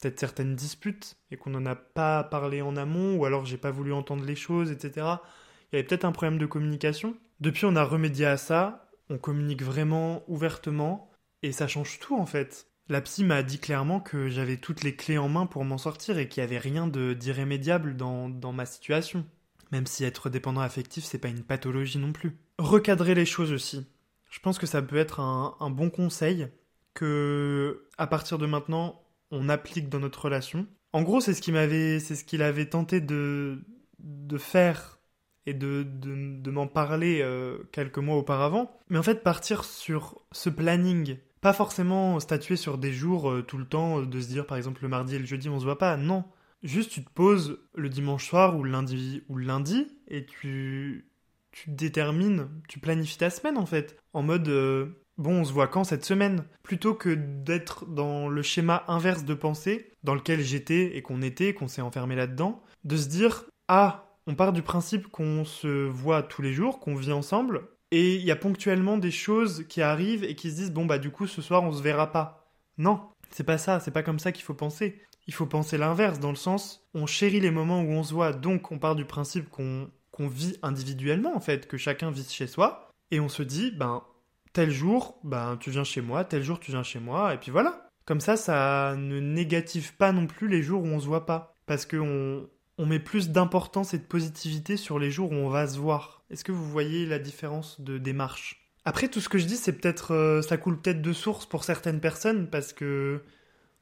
peut-être certaines disputes et qu'on n'en a pas parlé en amont ou alors j'ai pas voulu entendre les choses, etc. Il y avait peut-être un problème de communication. Depuis, on a remédié à ça. On communique vraiment ouvertement et ça change tout en fait. La psy m'a dit clairement que j'avais toutes les clés en main pour m'en sortir et qu'il n'y avait rien d'irrémédiable dans, dans ma situation. Même si être dépendant affectif, c'est pas une pathologie non plus. Recadrer les choses aussi. Je pense que ça peut être un, bon conseil que, à partir de maintenant, on applique dans notre relation. En gros, c'est ce qu'il m'avait, c'est ce qu'il avait tenté de, de faire et de, de, m'en parler euh, quelques mois auparavant. Mais en fait, partir sur ce planning, pas forcément statuer sur des jours euh, tout le temps, de se dire par exemple le mardi et le jeudi on se voit pas, non. Juste, tu te poses le dimanche soir ou le lundi, ou lundi et tu, tu détermines, tu planifies ta semaine en fait. En mode, euh, bon, on se voit quand cette semaine? Plutôt que d'être dans le schéma inverse de pensée dans lequel j'étais et qu'on était, qu'on s'est enfermé là-dedans, de se dire, ah, on part du principe qu'on se voit tous les jours, qu'on vit ensemble, et il y a ponctuellement des choses qui arrivent et qui se disent, bon, bah du coup, ce soir, on se verra pas. Non, c'est pas ça, c'est pas comme ça qu'il faut penser. Il faut penser l'inverse, dans le sens, on chérit les moments où on se voit, donc on part du principe qu'on vit individuellement, en fait, que chacun vit chez soi, et on se dit, ben, tel jour, ben, tu viens chez moi, tel jour, tu viens chez moi, et puis voilà. Comme ça, ça ne négative pas non plus les jours où on se voit pas, parce qu'on on met plus d'importance et de positivité sur les jours où on va se voir. Est-ce que vous voyez la différence de démarche? Après, tout ce que je dis, c'est peut-être, euh, ça coule peut-être de source pour certaines personnes parce que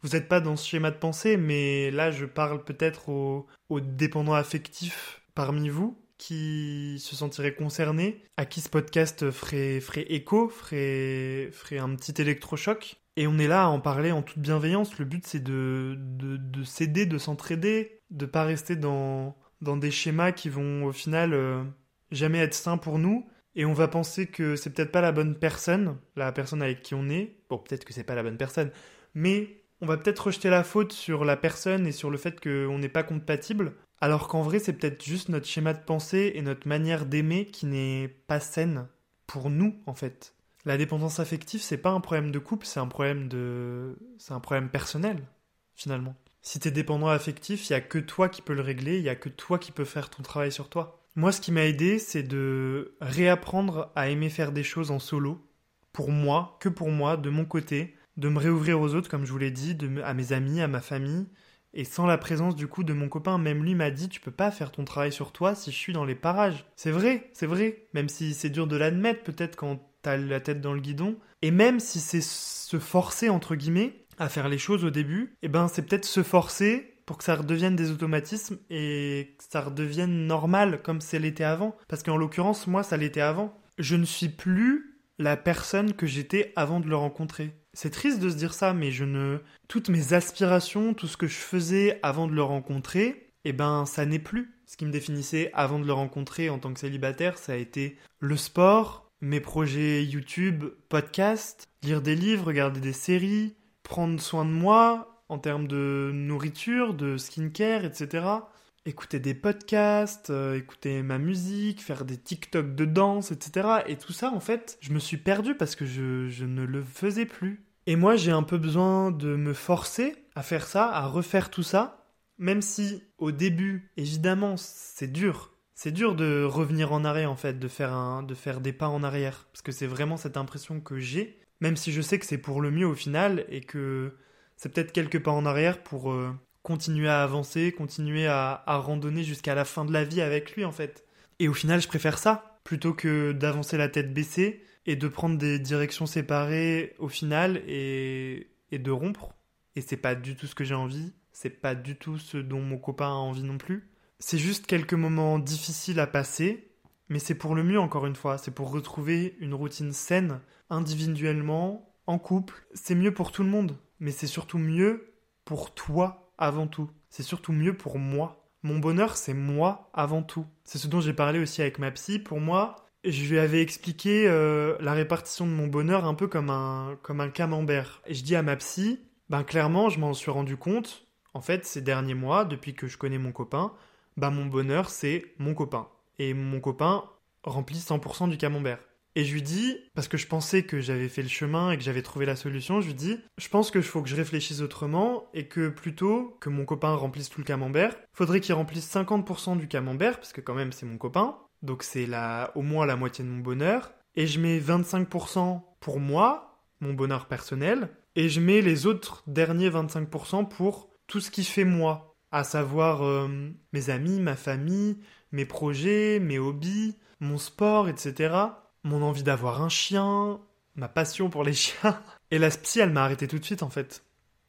vous n'êtes pas dans ce schéma de pensée, mais là, je parle peut-être aux, dépendants affectifs parmi vous qui se sentiraient concernés, à qui ce podcast ferait, écho, ferait, un petit électrochoc. Et on est là à en parler en toute bienveillance. Le but, c'est de, de, s'aider, de s'entraider, de pas rester dans, dans des schémas qui vont au final euh, jamais être sains pour nous. Et on va penser que c'est peut-être pas la bonne personne, la personne avec qui on est. Bon, peut-être que c'est pas la bonne personne, mais on va peut-être rejeter la faute sur la personne et sur le fait qu'on n'est pas compatible, alors qu'en vrai c'est peut-être juste notre schéma de pensée et notre manière d'aimer qui n'est pas saine pour nous en fait. La dépendance affective c'est pas un problème de couple, c'est un problème de c'est un problème personnel finalement. Si t'es dépendant affectif, il y a que toi qui peux le régler, il y a que toi qui peux faire ton travail sur toi. Moi ce qui m'a aidé, c'est de réapprendre à aimer faire des choses en solo pour moi, que pour moi, de mon côté, de me réouvrir aux autres, comme je vous l'ai dit, à mes amis, à ma famille. Et sans la présence du coup de mon copain, même lui m'a dit tu peux pas faire ton travail sur toi si je suis dans les parages. C'est vrai, c'est vrai. Même si c'est dur de l'admettre peut-être quand t'as la tête dans le guidon. Et même si c'est se forcer entre guillemets à faire les choses au début, eh ben c'est peut-être se forcer pour que ça redevienne des automatismes et que ça redevienne normal comme c'est l'était avant. Parce qu'en l'occurrence, moi, ça l'était avant. Je ne suis plus la personne que j'étais avant de le rencontrer. C'est triste de se dire ça, mais je ne. Toutes mes aspirations, tout ce que je faisais avant de le rencontrer, eh ben, ça n'est plus. Ce qui me définissait avant de le rencontrer en tant que célibataire, ça a été le sport, mes projets YouTube, podcast, lire des livres, regarder des séries, prendre soin de moi en termes de nourriture, de skincare, etc écouter des podcasts, euh, écouter ma musique, faire des TikTok de danse, etc. Et tout ça, en fait, je me suis perdu parce que je, ne le faisais plus. Et moi, j'ai un peu besoin de me forcer à faire ça, à refaire tout ça, même si au début, évidemment, c'est dur. C'est dur de revenir en arrière, en fait, de faire, un, de faire des pas en arrière. Parce que c'est vraiment cette impression que j'ai, même si je sais que c'est pour le mieux au final et que c'est peut-être quelques pas en arrière pour euh, continuer à avancer, continuer à, randonner jusqu'à la fin de la vie avec lui en fait. Et au final, je préfère ça plutôt que d'avancer la tête baissée et de prendre des directions séparées au final et, et de rompre. Et c'est pas du tout ce que j'ai envie, c'est pas du tout ce dont mon copain a envie non plus. C'est juste quelques moments difficiles à passer, mais c'est pour le mieux encore une fois, c'est pour retrouver une routine saine, individuellement, en couple. C'est mieux pour tout le monde, mais c'est surtout mieux pour toi avant tout. C'est surtout mieux pour moi. Mon bonheur, c'est moi avant tout. C'est ce dont j'ai parlé aussi avec ma psy. Pour moi, je lui avais expliqué euh, la répartition de mon bonheur un peu comme un, comme un camembert. Et je dis à ma psy, ben clairement, je m'en suis rendu compte, en fait, ces derniers mois, depuis que je connais mon copain, ben mon bonheur, c'est mon copain. Et mon copain remplit 100% du camembert. Et je lui dis, parce que je pensais que j'avais fait le chemin et que j'avais trouvé la solution, je lui dis, je pense qu'il faut que je réfléchisse autrement et que plutôt que mon copain remplisse tout le camembert, faudrait qu'il remplisse 50% du camembert, parce que quand même c'est mon copain, donc c'est la, au moins la moitié de mon bonheur, et je mets 25% pour moi, mon bonheur personnel, et je mets les autres derniers 25% pour tout ce qui fait moi, à savoir euh, mes amis, ma famille, mes projets, mes hobbies, mon sport, etc mon envie d'avoir un chien, ma passion pour les chiens. Et la psy, elle m'a arrêté tout de suite en fait.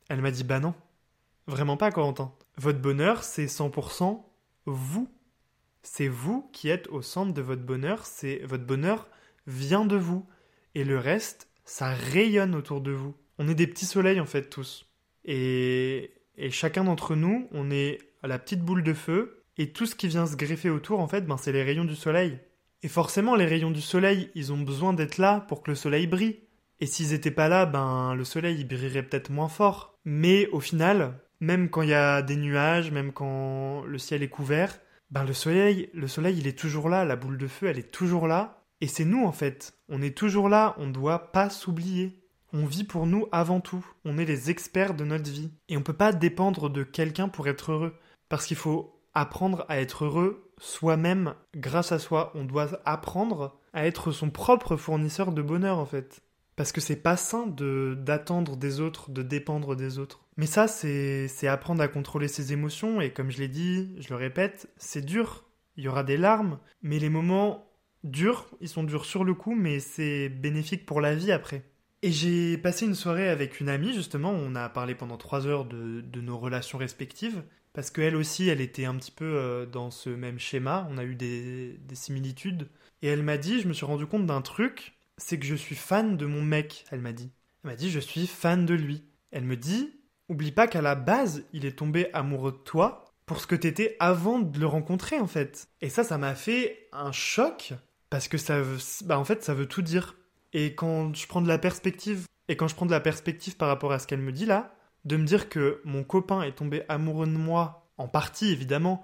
Elle m'a dit bah non, vraiment pas Corentin. Votre bonheur, c'est 100% vous. C'est vous qui êtes au centre de votre bonheur, c'est votre bonheur vient de vous et le reste, ça rayonne autour de vous. On est des petits soleils en fait tous. Et, et chacun d'entre nous, on est à la petite boule de feu et tout ce qui vient se greffer autour en fait, ben c'est les rayons du soleil. Et forcément, les rayons du soleil, ils ont besoin d'être là pour que le soleil brille. Et s'ils étaient pas là, ben le soleil il brillerait peut-être moins fort. Mais au final, même quand il y a des nuages, même quand le ciel est couvert, ben le soleil, le soleil il est toujours là, la boule de feu elle est toujours là. Et c'est nous en fait, on est toujours là, on ne doit pas s'oublier. On vit pour nous avant tout, on est les experts de notre vie. Et on peut pas dépendre de quelqu'un pour être heureux. Parce qu'il faut apprendre à être heureux soi-même grâce à soi. On doit apprendre à être son propre fournisseur de bonheur en fait. Parce que c'est pas sain de d'attendre des autres, de dépendre des autres. Mais ça, c'est apprendre à contrôler ses émotions, et comme je l'ai dit, je le répète, c'est dur. Il y aura des larmes, mais les moments durs, ils sont durs sur le coup, mais c'est bénéfique pour la vie après. Et j'ai passé une soirée avec une amie, justement, on a parlé pendant trois heures de, de nos relations respectives, parce qu'elle aussi, elle était un petit peu euh, dans ce même schéma, on a eu des, similitudes. Et elle m'a dit, je me suis rendu compte d'un truc, c'est que je suis fan de mon mec, elle m'a dit. Elle m'a dit, je suis fan de lui. Elle me dit, oublie pas qu'à la base, il est tombé amoureux de toi pour ce que t'étais avant de le rencontrer, en fait. Et ça, ça m'a fait un choc, parce que ça veut, bah, en fait, ça veut tout dire. Et quand je prends de la perspective, et quand je prends de la perspective par rapport à ce qu'elle me dit là, de me dire que mon copain est tombé amoureux de moi, en partie évidemment,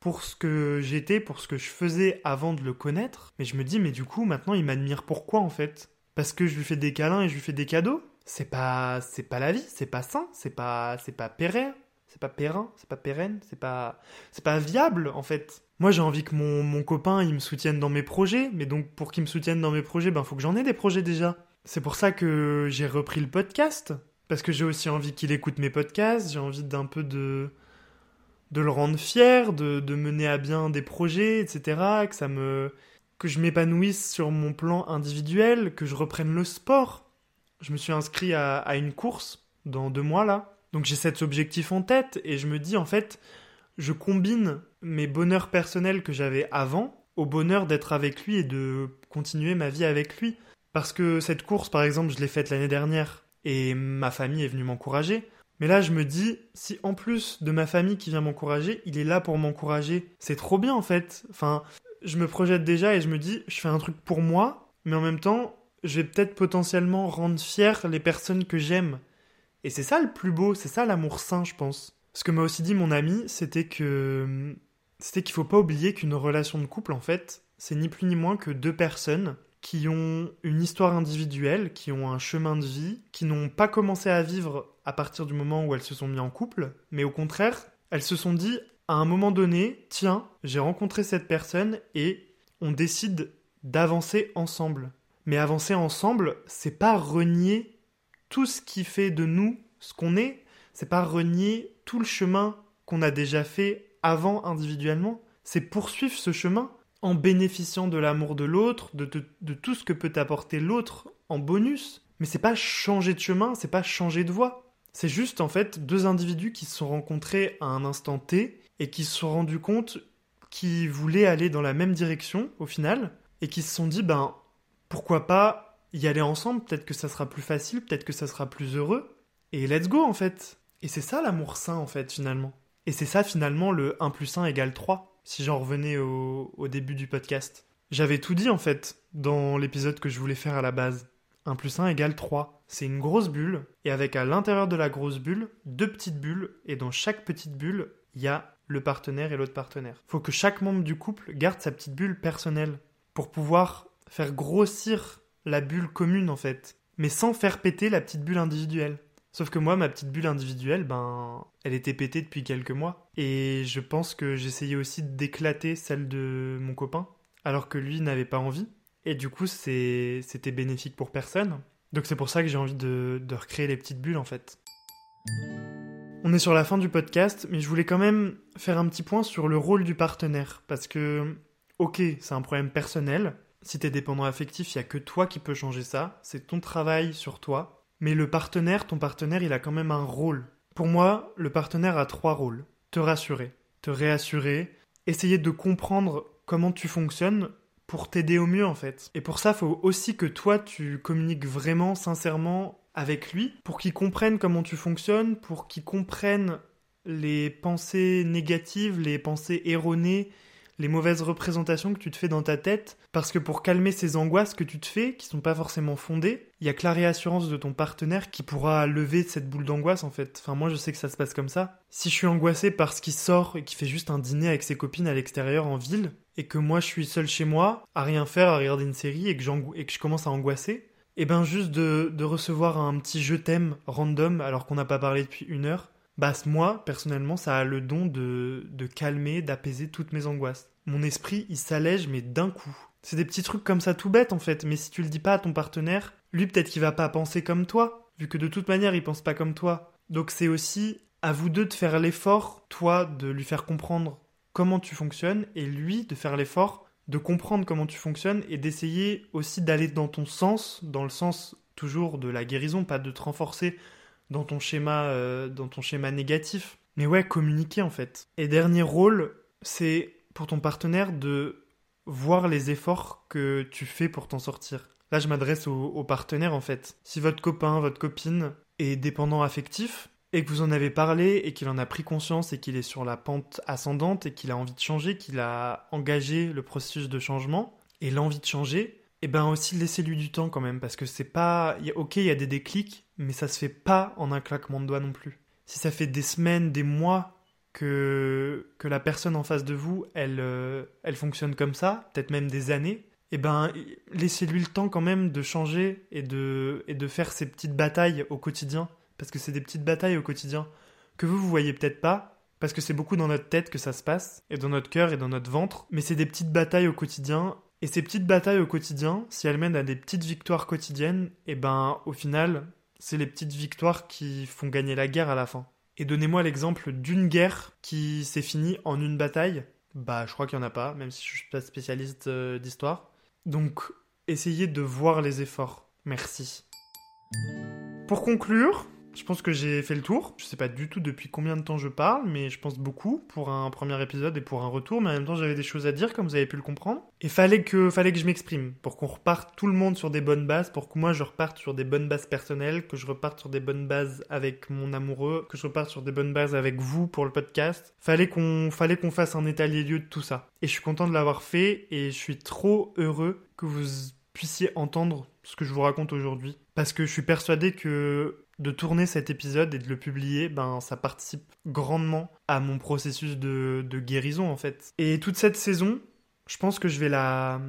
pour ce que j'étais, pour ce que je faisais avant de le connaître. Mais je me dis, mais du coup, maintenant, il m'admire pourquoi en fait? Parce que je lui fais des câlins et je lui fais des cadeaux? C'est pas, c'est pas la vie, c'est pas sain, c'est pas, c'est pas pérenne, c'est pas périn, c'est pas pérenne, c'est pas, c'est pas viable en fait. Moi, j'ai envie que mon, mon copain, il me soutienne dans mes projets, mais donc pour qu'il me soutienne dans mes projets, ben faut que j'en ai des projets déjà. C'est pour ça que j'ai repris le podcast. Parce que j'ai aussi envie qu'il écoute mes podcasts, j'ai envie d'un peu de, de le rendre fier, de, de, mener à bien des projets, etc. Que ça me, que je m'épanouisse sur mon plan individuel, que je reprenne le sport. Je me suis inscrit à, à une course dans deux mois là. Donc j'ai cet objectif en tête et je me dis en fait, je combine mes bonheurs personnels que j'avais avant au bonheur d'être avec lui et de continuer ma vie avec lui. Parce que cette course, par exemple, je l'ai faite l'année dernière et ma famille est venue m'encourager. Mais là, je me dis, si en plus de ma famille qui vient m'encourager, il est là pour m'encourager, c'est trop bien en fait. Enfin, je me projette déjà et je me dis, je fais un truc pour moi, mais en même temps, je vais peut-être potentiellement rendre fier les personnes que j'aime. Et c'est ça le plus beau, c'est ça l'amour sain, je pense. Ce que m'a aussi dit mon ami, c'était que c'était qu'il faut pas oublier qu'une relation de couple, en fait, c'est ni plus ni moins que deux personnes qui ont une histoire individuelle, qui ont un chemin de vie, qui n'ont pas commencé à vivre à partir du moment où elles se sont mis en couple, mais au contraire, elles se sont dit à un moment donné, tiens, j'ai rencontré cette personne et on décide d'avancer ensemble. Mais avancer ensemble, c'est pas renier tout ce qui fait de nous ce qu'on est, c'est pas renier tout le chemin qu'on a déjà fait avant individuellement. C'est poursuivre ce chemin en bénéficiant de l'amour de l'autre, de, tout ce que peut apporter l'autre en bonus. Mais c'est pas changer de chemin, c'est pas changer de voie. C'est juste en fait deux individus qui se sont rencontrés à un instant T et qui se sont rendus compte qu'ils voulaient aller dans la même direction au final et qui se sont dit ben pourquoi pas y aller ensemble, peut-être que ça sera plus facile, peut-être que ça sera plus heureux et let's go en fait. Et c'est ça l'amour sain en fait finalement. Et c'est ça finalement le 1 plus 1 égale 3 si j'en revenais au, début du podcast. J'avais tout dit en fait dans l'épisode que je voulais faire à la base. 1 plus 1 égale 3. C'est une grosse bulle, et avec à l'intérieur de la grosse bulle, deux petites bulles, et dans chaque petite bulle, il y a le partenaire et l'autre partenaire. Faut que chaque membre du couple garde sa petite bulle personnelle pour pouvoir faire grossir la bulle commune en fait, mais sans faire péter la petite bulle individuelle. Sauf que moi, ma petite bulle individuelle, ben, elle était pétée depuis quelques mois. Et je pense que j'essayais aussi d'éclater celle de mon copain, alors que lui n'avait pas envie. Et du coup, c'était bénéfique pour personne. Donc c'est pour ça que j'ai envie de, recréer les petites bulles en fait. On est sur la fin du podcast, mais je voulais quand même faire un petit point sur le rôle du partenaire. Parce que, ok, c'est un problème personnel. Si t'es dépendant affectif, il n'y a que toi qui peux changer ça. C'est ton travail sur toi. Mais le partenaire, ton partenaire, il a quand même un rôle. Pour moi, le partenaire a trois rôles. Te rassurer, te réassurer, essayer de comprendre comment tu fonctionnes pour t'aider au mieux en fait. Et pour ça, faut aussi que toi tu communiques vraiment sincèrement avec lui pour qu'il comprenne comment tu fonctionnes, pour qu'il comprenne les pensées négatives, les pensées erronées, les mauvaises représentations que tu te fais dans ta tête, parce que pour calmer ces angoisses que tu te fais, qui sont pas forcément fondées, il y a que la réassurance de ton partenaire qui pourra lever cette boule d'angoisse en fait. Enfin moi je sais que ça se passe comme ça. Si je suis angoissé parce qu'il sort et qu'il fait juste un dîner avec ses copines à l'extérieur en ville, et que moi je suis seul chez moi, à rien faire, à regarder une série, et que, et que je commence à angoisser, et eh ben juste de, de recevoir un petit je t'aime random alors qu'on n'a pas parlé depuis une heure, bah moi, personnellement, ça a le don de, de calmer, d'apaiser toutes mes angoisses. Mon esprit, il s'allège, mais d'un coup. C'est des petits trucs comme ça tout bêtes en fait, mais si tu le dis pas à ton partenaire, lui peut-être qu'il va pas penser comme toi, vu que de toute manière il pense pas comme toi. Donc c'est aussi à vous deux de faire l'effort, toi de lui faire comprendre comment tu fonctionnes, et lui de faire l'effort de comprendre comment tu fonctionnes et d'essayer aussi d'aller dans ton sens, dans le sens toujours de la guérison, pas de te renforcer dans ton schéma, euh, dans ton schéma négatif. Mais ouais, communiquer en fait. Et dernier rôle, c'est pour ton partenaire de voir les efforts que tu fais pour t'en sortir. Là, je m'adresse au, partenaire en fait. Si votre copain, votre copine est dépendant affectif, et que vous en avez parlé et qu'il en a pris conscience et qu'il est sur la pente ascendante et qu'il a envie de changer, qu'il a engagé le processus de changement et l'envie de changer, et eh ben aussi laissez-lui du temps quand même parce que c'est pas ok il y a des déclics mais ça se fait pas en un claquement de doigts non plus. Si ça fait des semaines, des mois que la personne en face de vous elle euh, elle fonctionne comme ça, peut-être même des années, et eh ben laissez-lui le temps quand même de changer et de et de faire ses petites batailles au quotidien parce que c'est des petites batailles au quotidien que vous, vous voyez peut-être pas, parce que c'est beaucoup dans notre tête que ça se passe, et dans notre cœur et dans notre ventre, mais c'est des petites batailles au quotidien, et ces petites batailles au quotidien, si elles mènent à des petites victoires quotidiennes, et eh ben au final, c'est les petites victoires qui font gagner la guerre à la fin. Et donnez-moi l'exemple d'une guerre qui s'est finie en une bataille. Bah, je crois qu'il n'y en a pas, même si je suis pas spécialiste euh, d'histoire. Donc, essayez de voir les efforts. Merci. Pour conclure, je pense que j'ai fait le tour. Je sais pas du tout depuis combien de temps je parle, mais je pense beaucoup pour un premier épisode et pour un retour. Mais en même temps, j'avais des choses à dire, comme vous avez pu le comprendre. Et fallait que, fallait que je m'exprime pour qu'on reparte tout le monde sur des bonnes bases, pour que moi je reparte sur des bonnes bases personnelles, que je reparte sur des bonnes bases avec mon amoureux, que je reparte sur des bonnes bases avec vous pour le podcast. Fallait qu'on, fallait qu'on fasse un état des de tout ça. Et je suis content de l'avoir fait et je suis trop heureux que vous puissiez entendre ce que je vous raconte aujourd'hui. Parce que je suis persuadé que de tourner cet épisode et de le publier, ben ça participe grandement à mon processus de, guérison en fait. Et toute cette saison, je pense que je vais la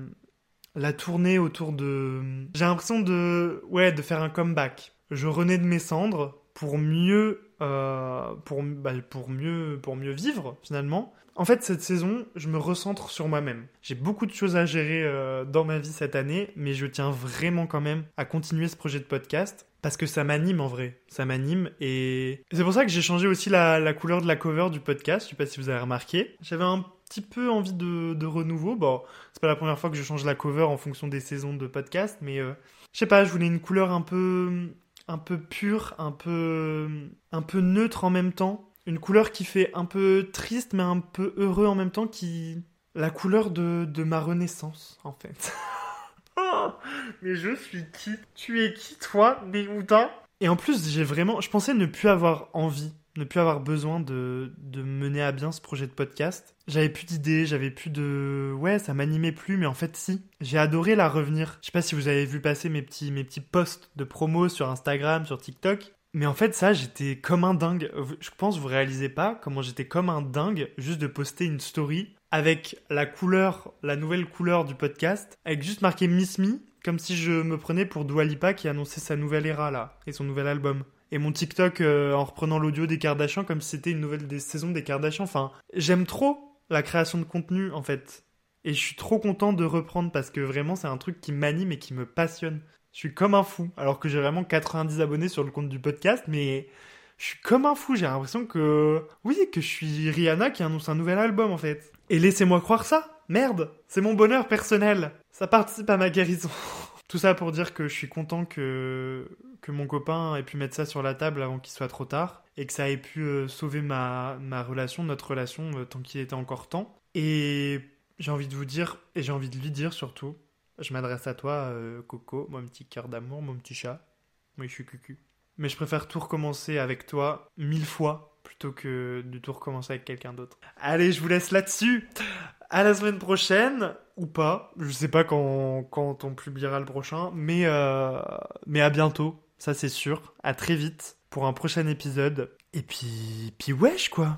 la tourner autour de j'ai l'impression de ouais de faire un comeback. Je renais de mes cendres pour mieux, euh, pour, bah, pour, mieux, pour mieux vivre finalement. En fait, cette saison, je me recentre sur moi-même. J'ai beaucoup de choses à gérer euh, dans ma vie cette année, mais je tiens vraiment quand même à continuer ce projet de podcast parce que ça m'anime en vrai. Ça m'anime et c'est pour ça que j'ai changé aussi la, couleur de la cover du podcast. Je sais pas si vous avez remarqué. J'avais un petit peu envie de, renouveau. Bon, c'est pas la première fois que je change la cover en fonction des saisons de podcast, mais euh, je sais pas, je voulais une couleur un peu un peu pure, un peu un peu neutre en même temps. Une couleur qui fait un peu triste mais un peu heureux en même temps, qui la couleur de, de ma renaissance en fait. mais je suis qui? Tu es qui toi, dégoûtant Et en plus, j'ai vraiment, je pensais ne plus avoir envie, ne plus avoir besoin de, mener à bien ce projet de podcast. J'avais plus d'idées, j'avais plus de, ouais, ça m'animait plus, mais en fait si, j'ai adoré la revenir. Je sais pas si vous avez vu passer mes petits mes petits posts de promo sur Instagram, sur TikTok. Mais en fait, ça, j'étais comme un dingue. Je pense que vous réalisez pas comment j'étais comme un dingue juste de poster une story avec la couleur, la nouvelle couleur du podcast, avec juste marqué Miss Me, comme si je me prenais pour Dua Lipa qui annonçait sa nouvelle era là, et son nouvel album. Et mon TikTok euh, en reprenant l'audio des Kardashians comme si c'était une nouvelle des saisons des Kardashians. Enfin, j'aime trop la création de contenu en fait. Et je suis trop content de reprendre parce que vraiment c'est un truc qui m'anime et qui me passionne. Je suis comme un fou, alors que j'ai vraiment 90 abonnés sur le compte du podcast, mais je suis comme un fou. J'ai l'impression que, oui, que je suis Rihanna qui annonce un nouvel album en fait. Et laissez-moi croire ça. Merde, c'est mon bonheur personnel. Ça participe à ma guérison. Tout ça pour dire que je suis content que, mon copain ait pu mettre ça sur la table avant qu'il soit trop tard et que ça ait pu euh, sauver ma, ma relation, notre relation, euh, tant qu'il était encore temps. Et j'ai envie de vous dire, et j'ai envie de lui dire surtout, je m'adresse à toi, euh, Coco, mon petit cœur d'amour, mon petit chat. Moi, je suis cucu. Mais je préfère tout recommencer avec toi mille fois plutôt que de tout recommencer avec quelqu'un d'autre. Allez, je vous laisse là-dessus. À la semaine prochaine, ou pas. Je sais pas quand, on publiera le prochain, mais, euh, mais à bientôt, ça c'est sûr. À très vite pour un prochain épisode. Et puis, puis wesh quoi.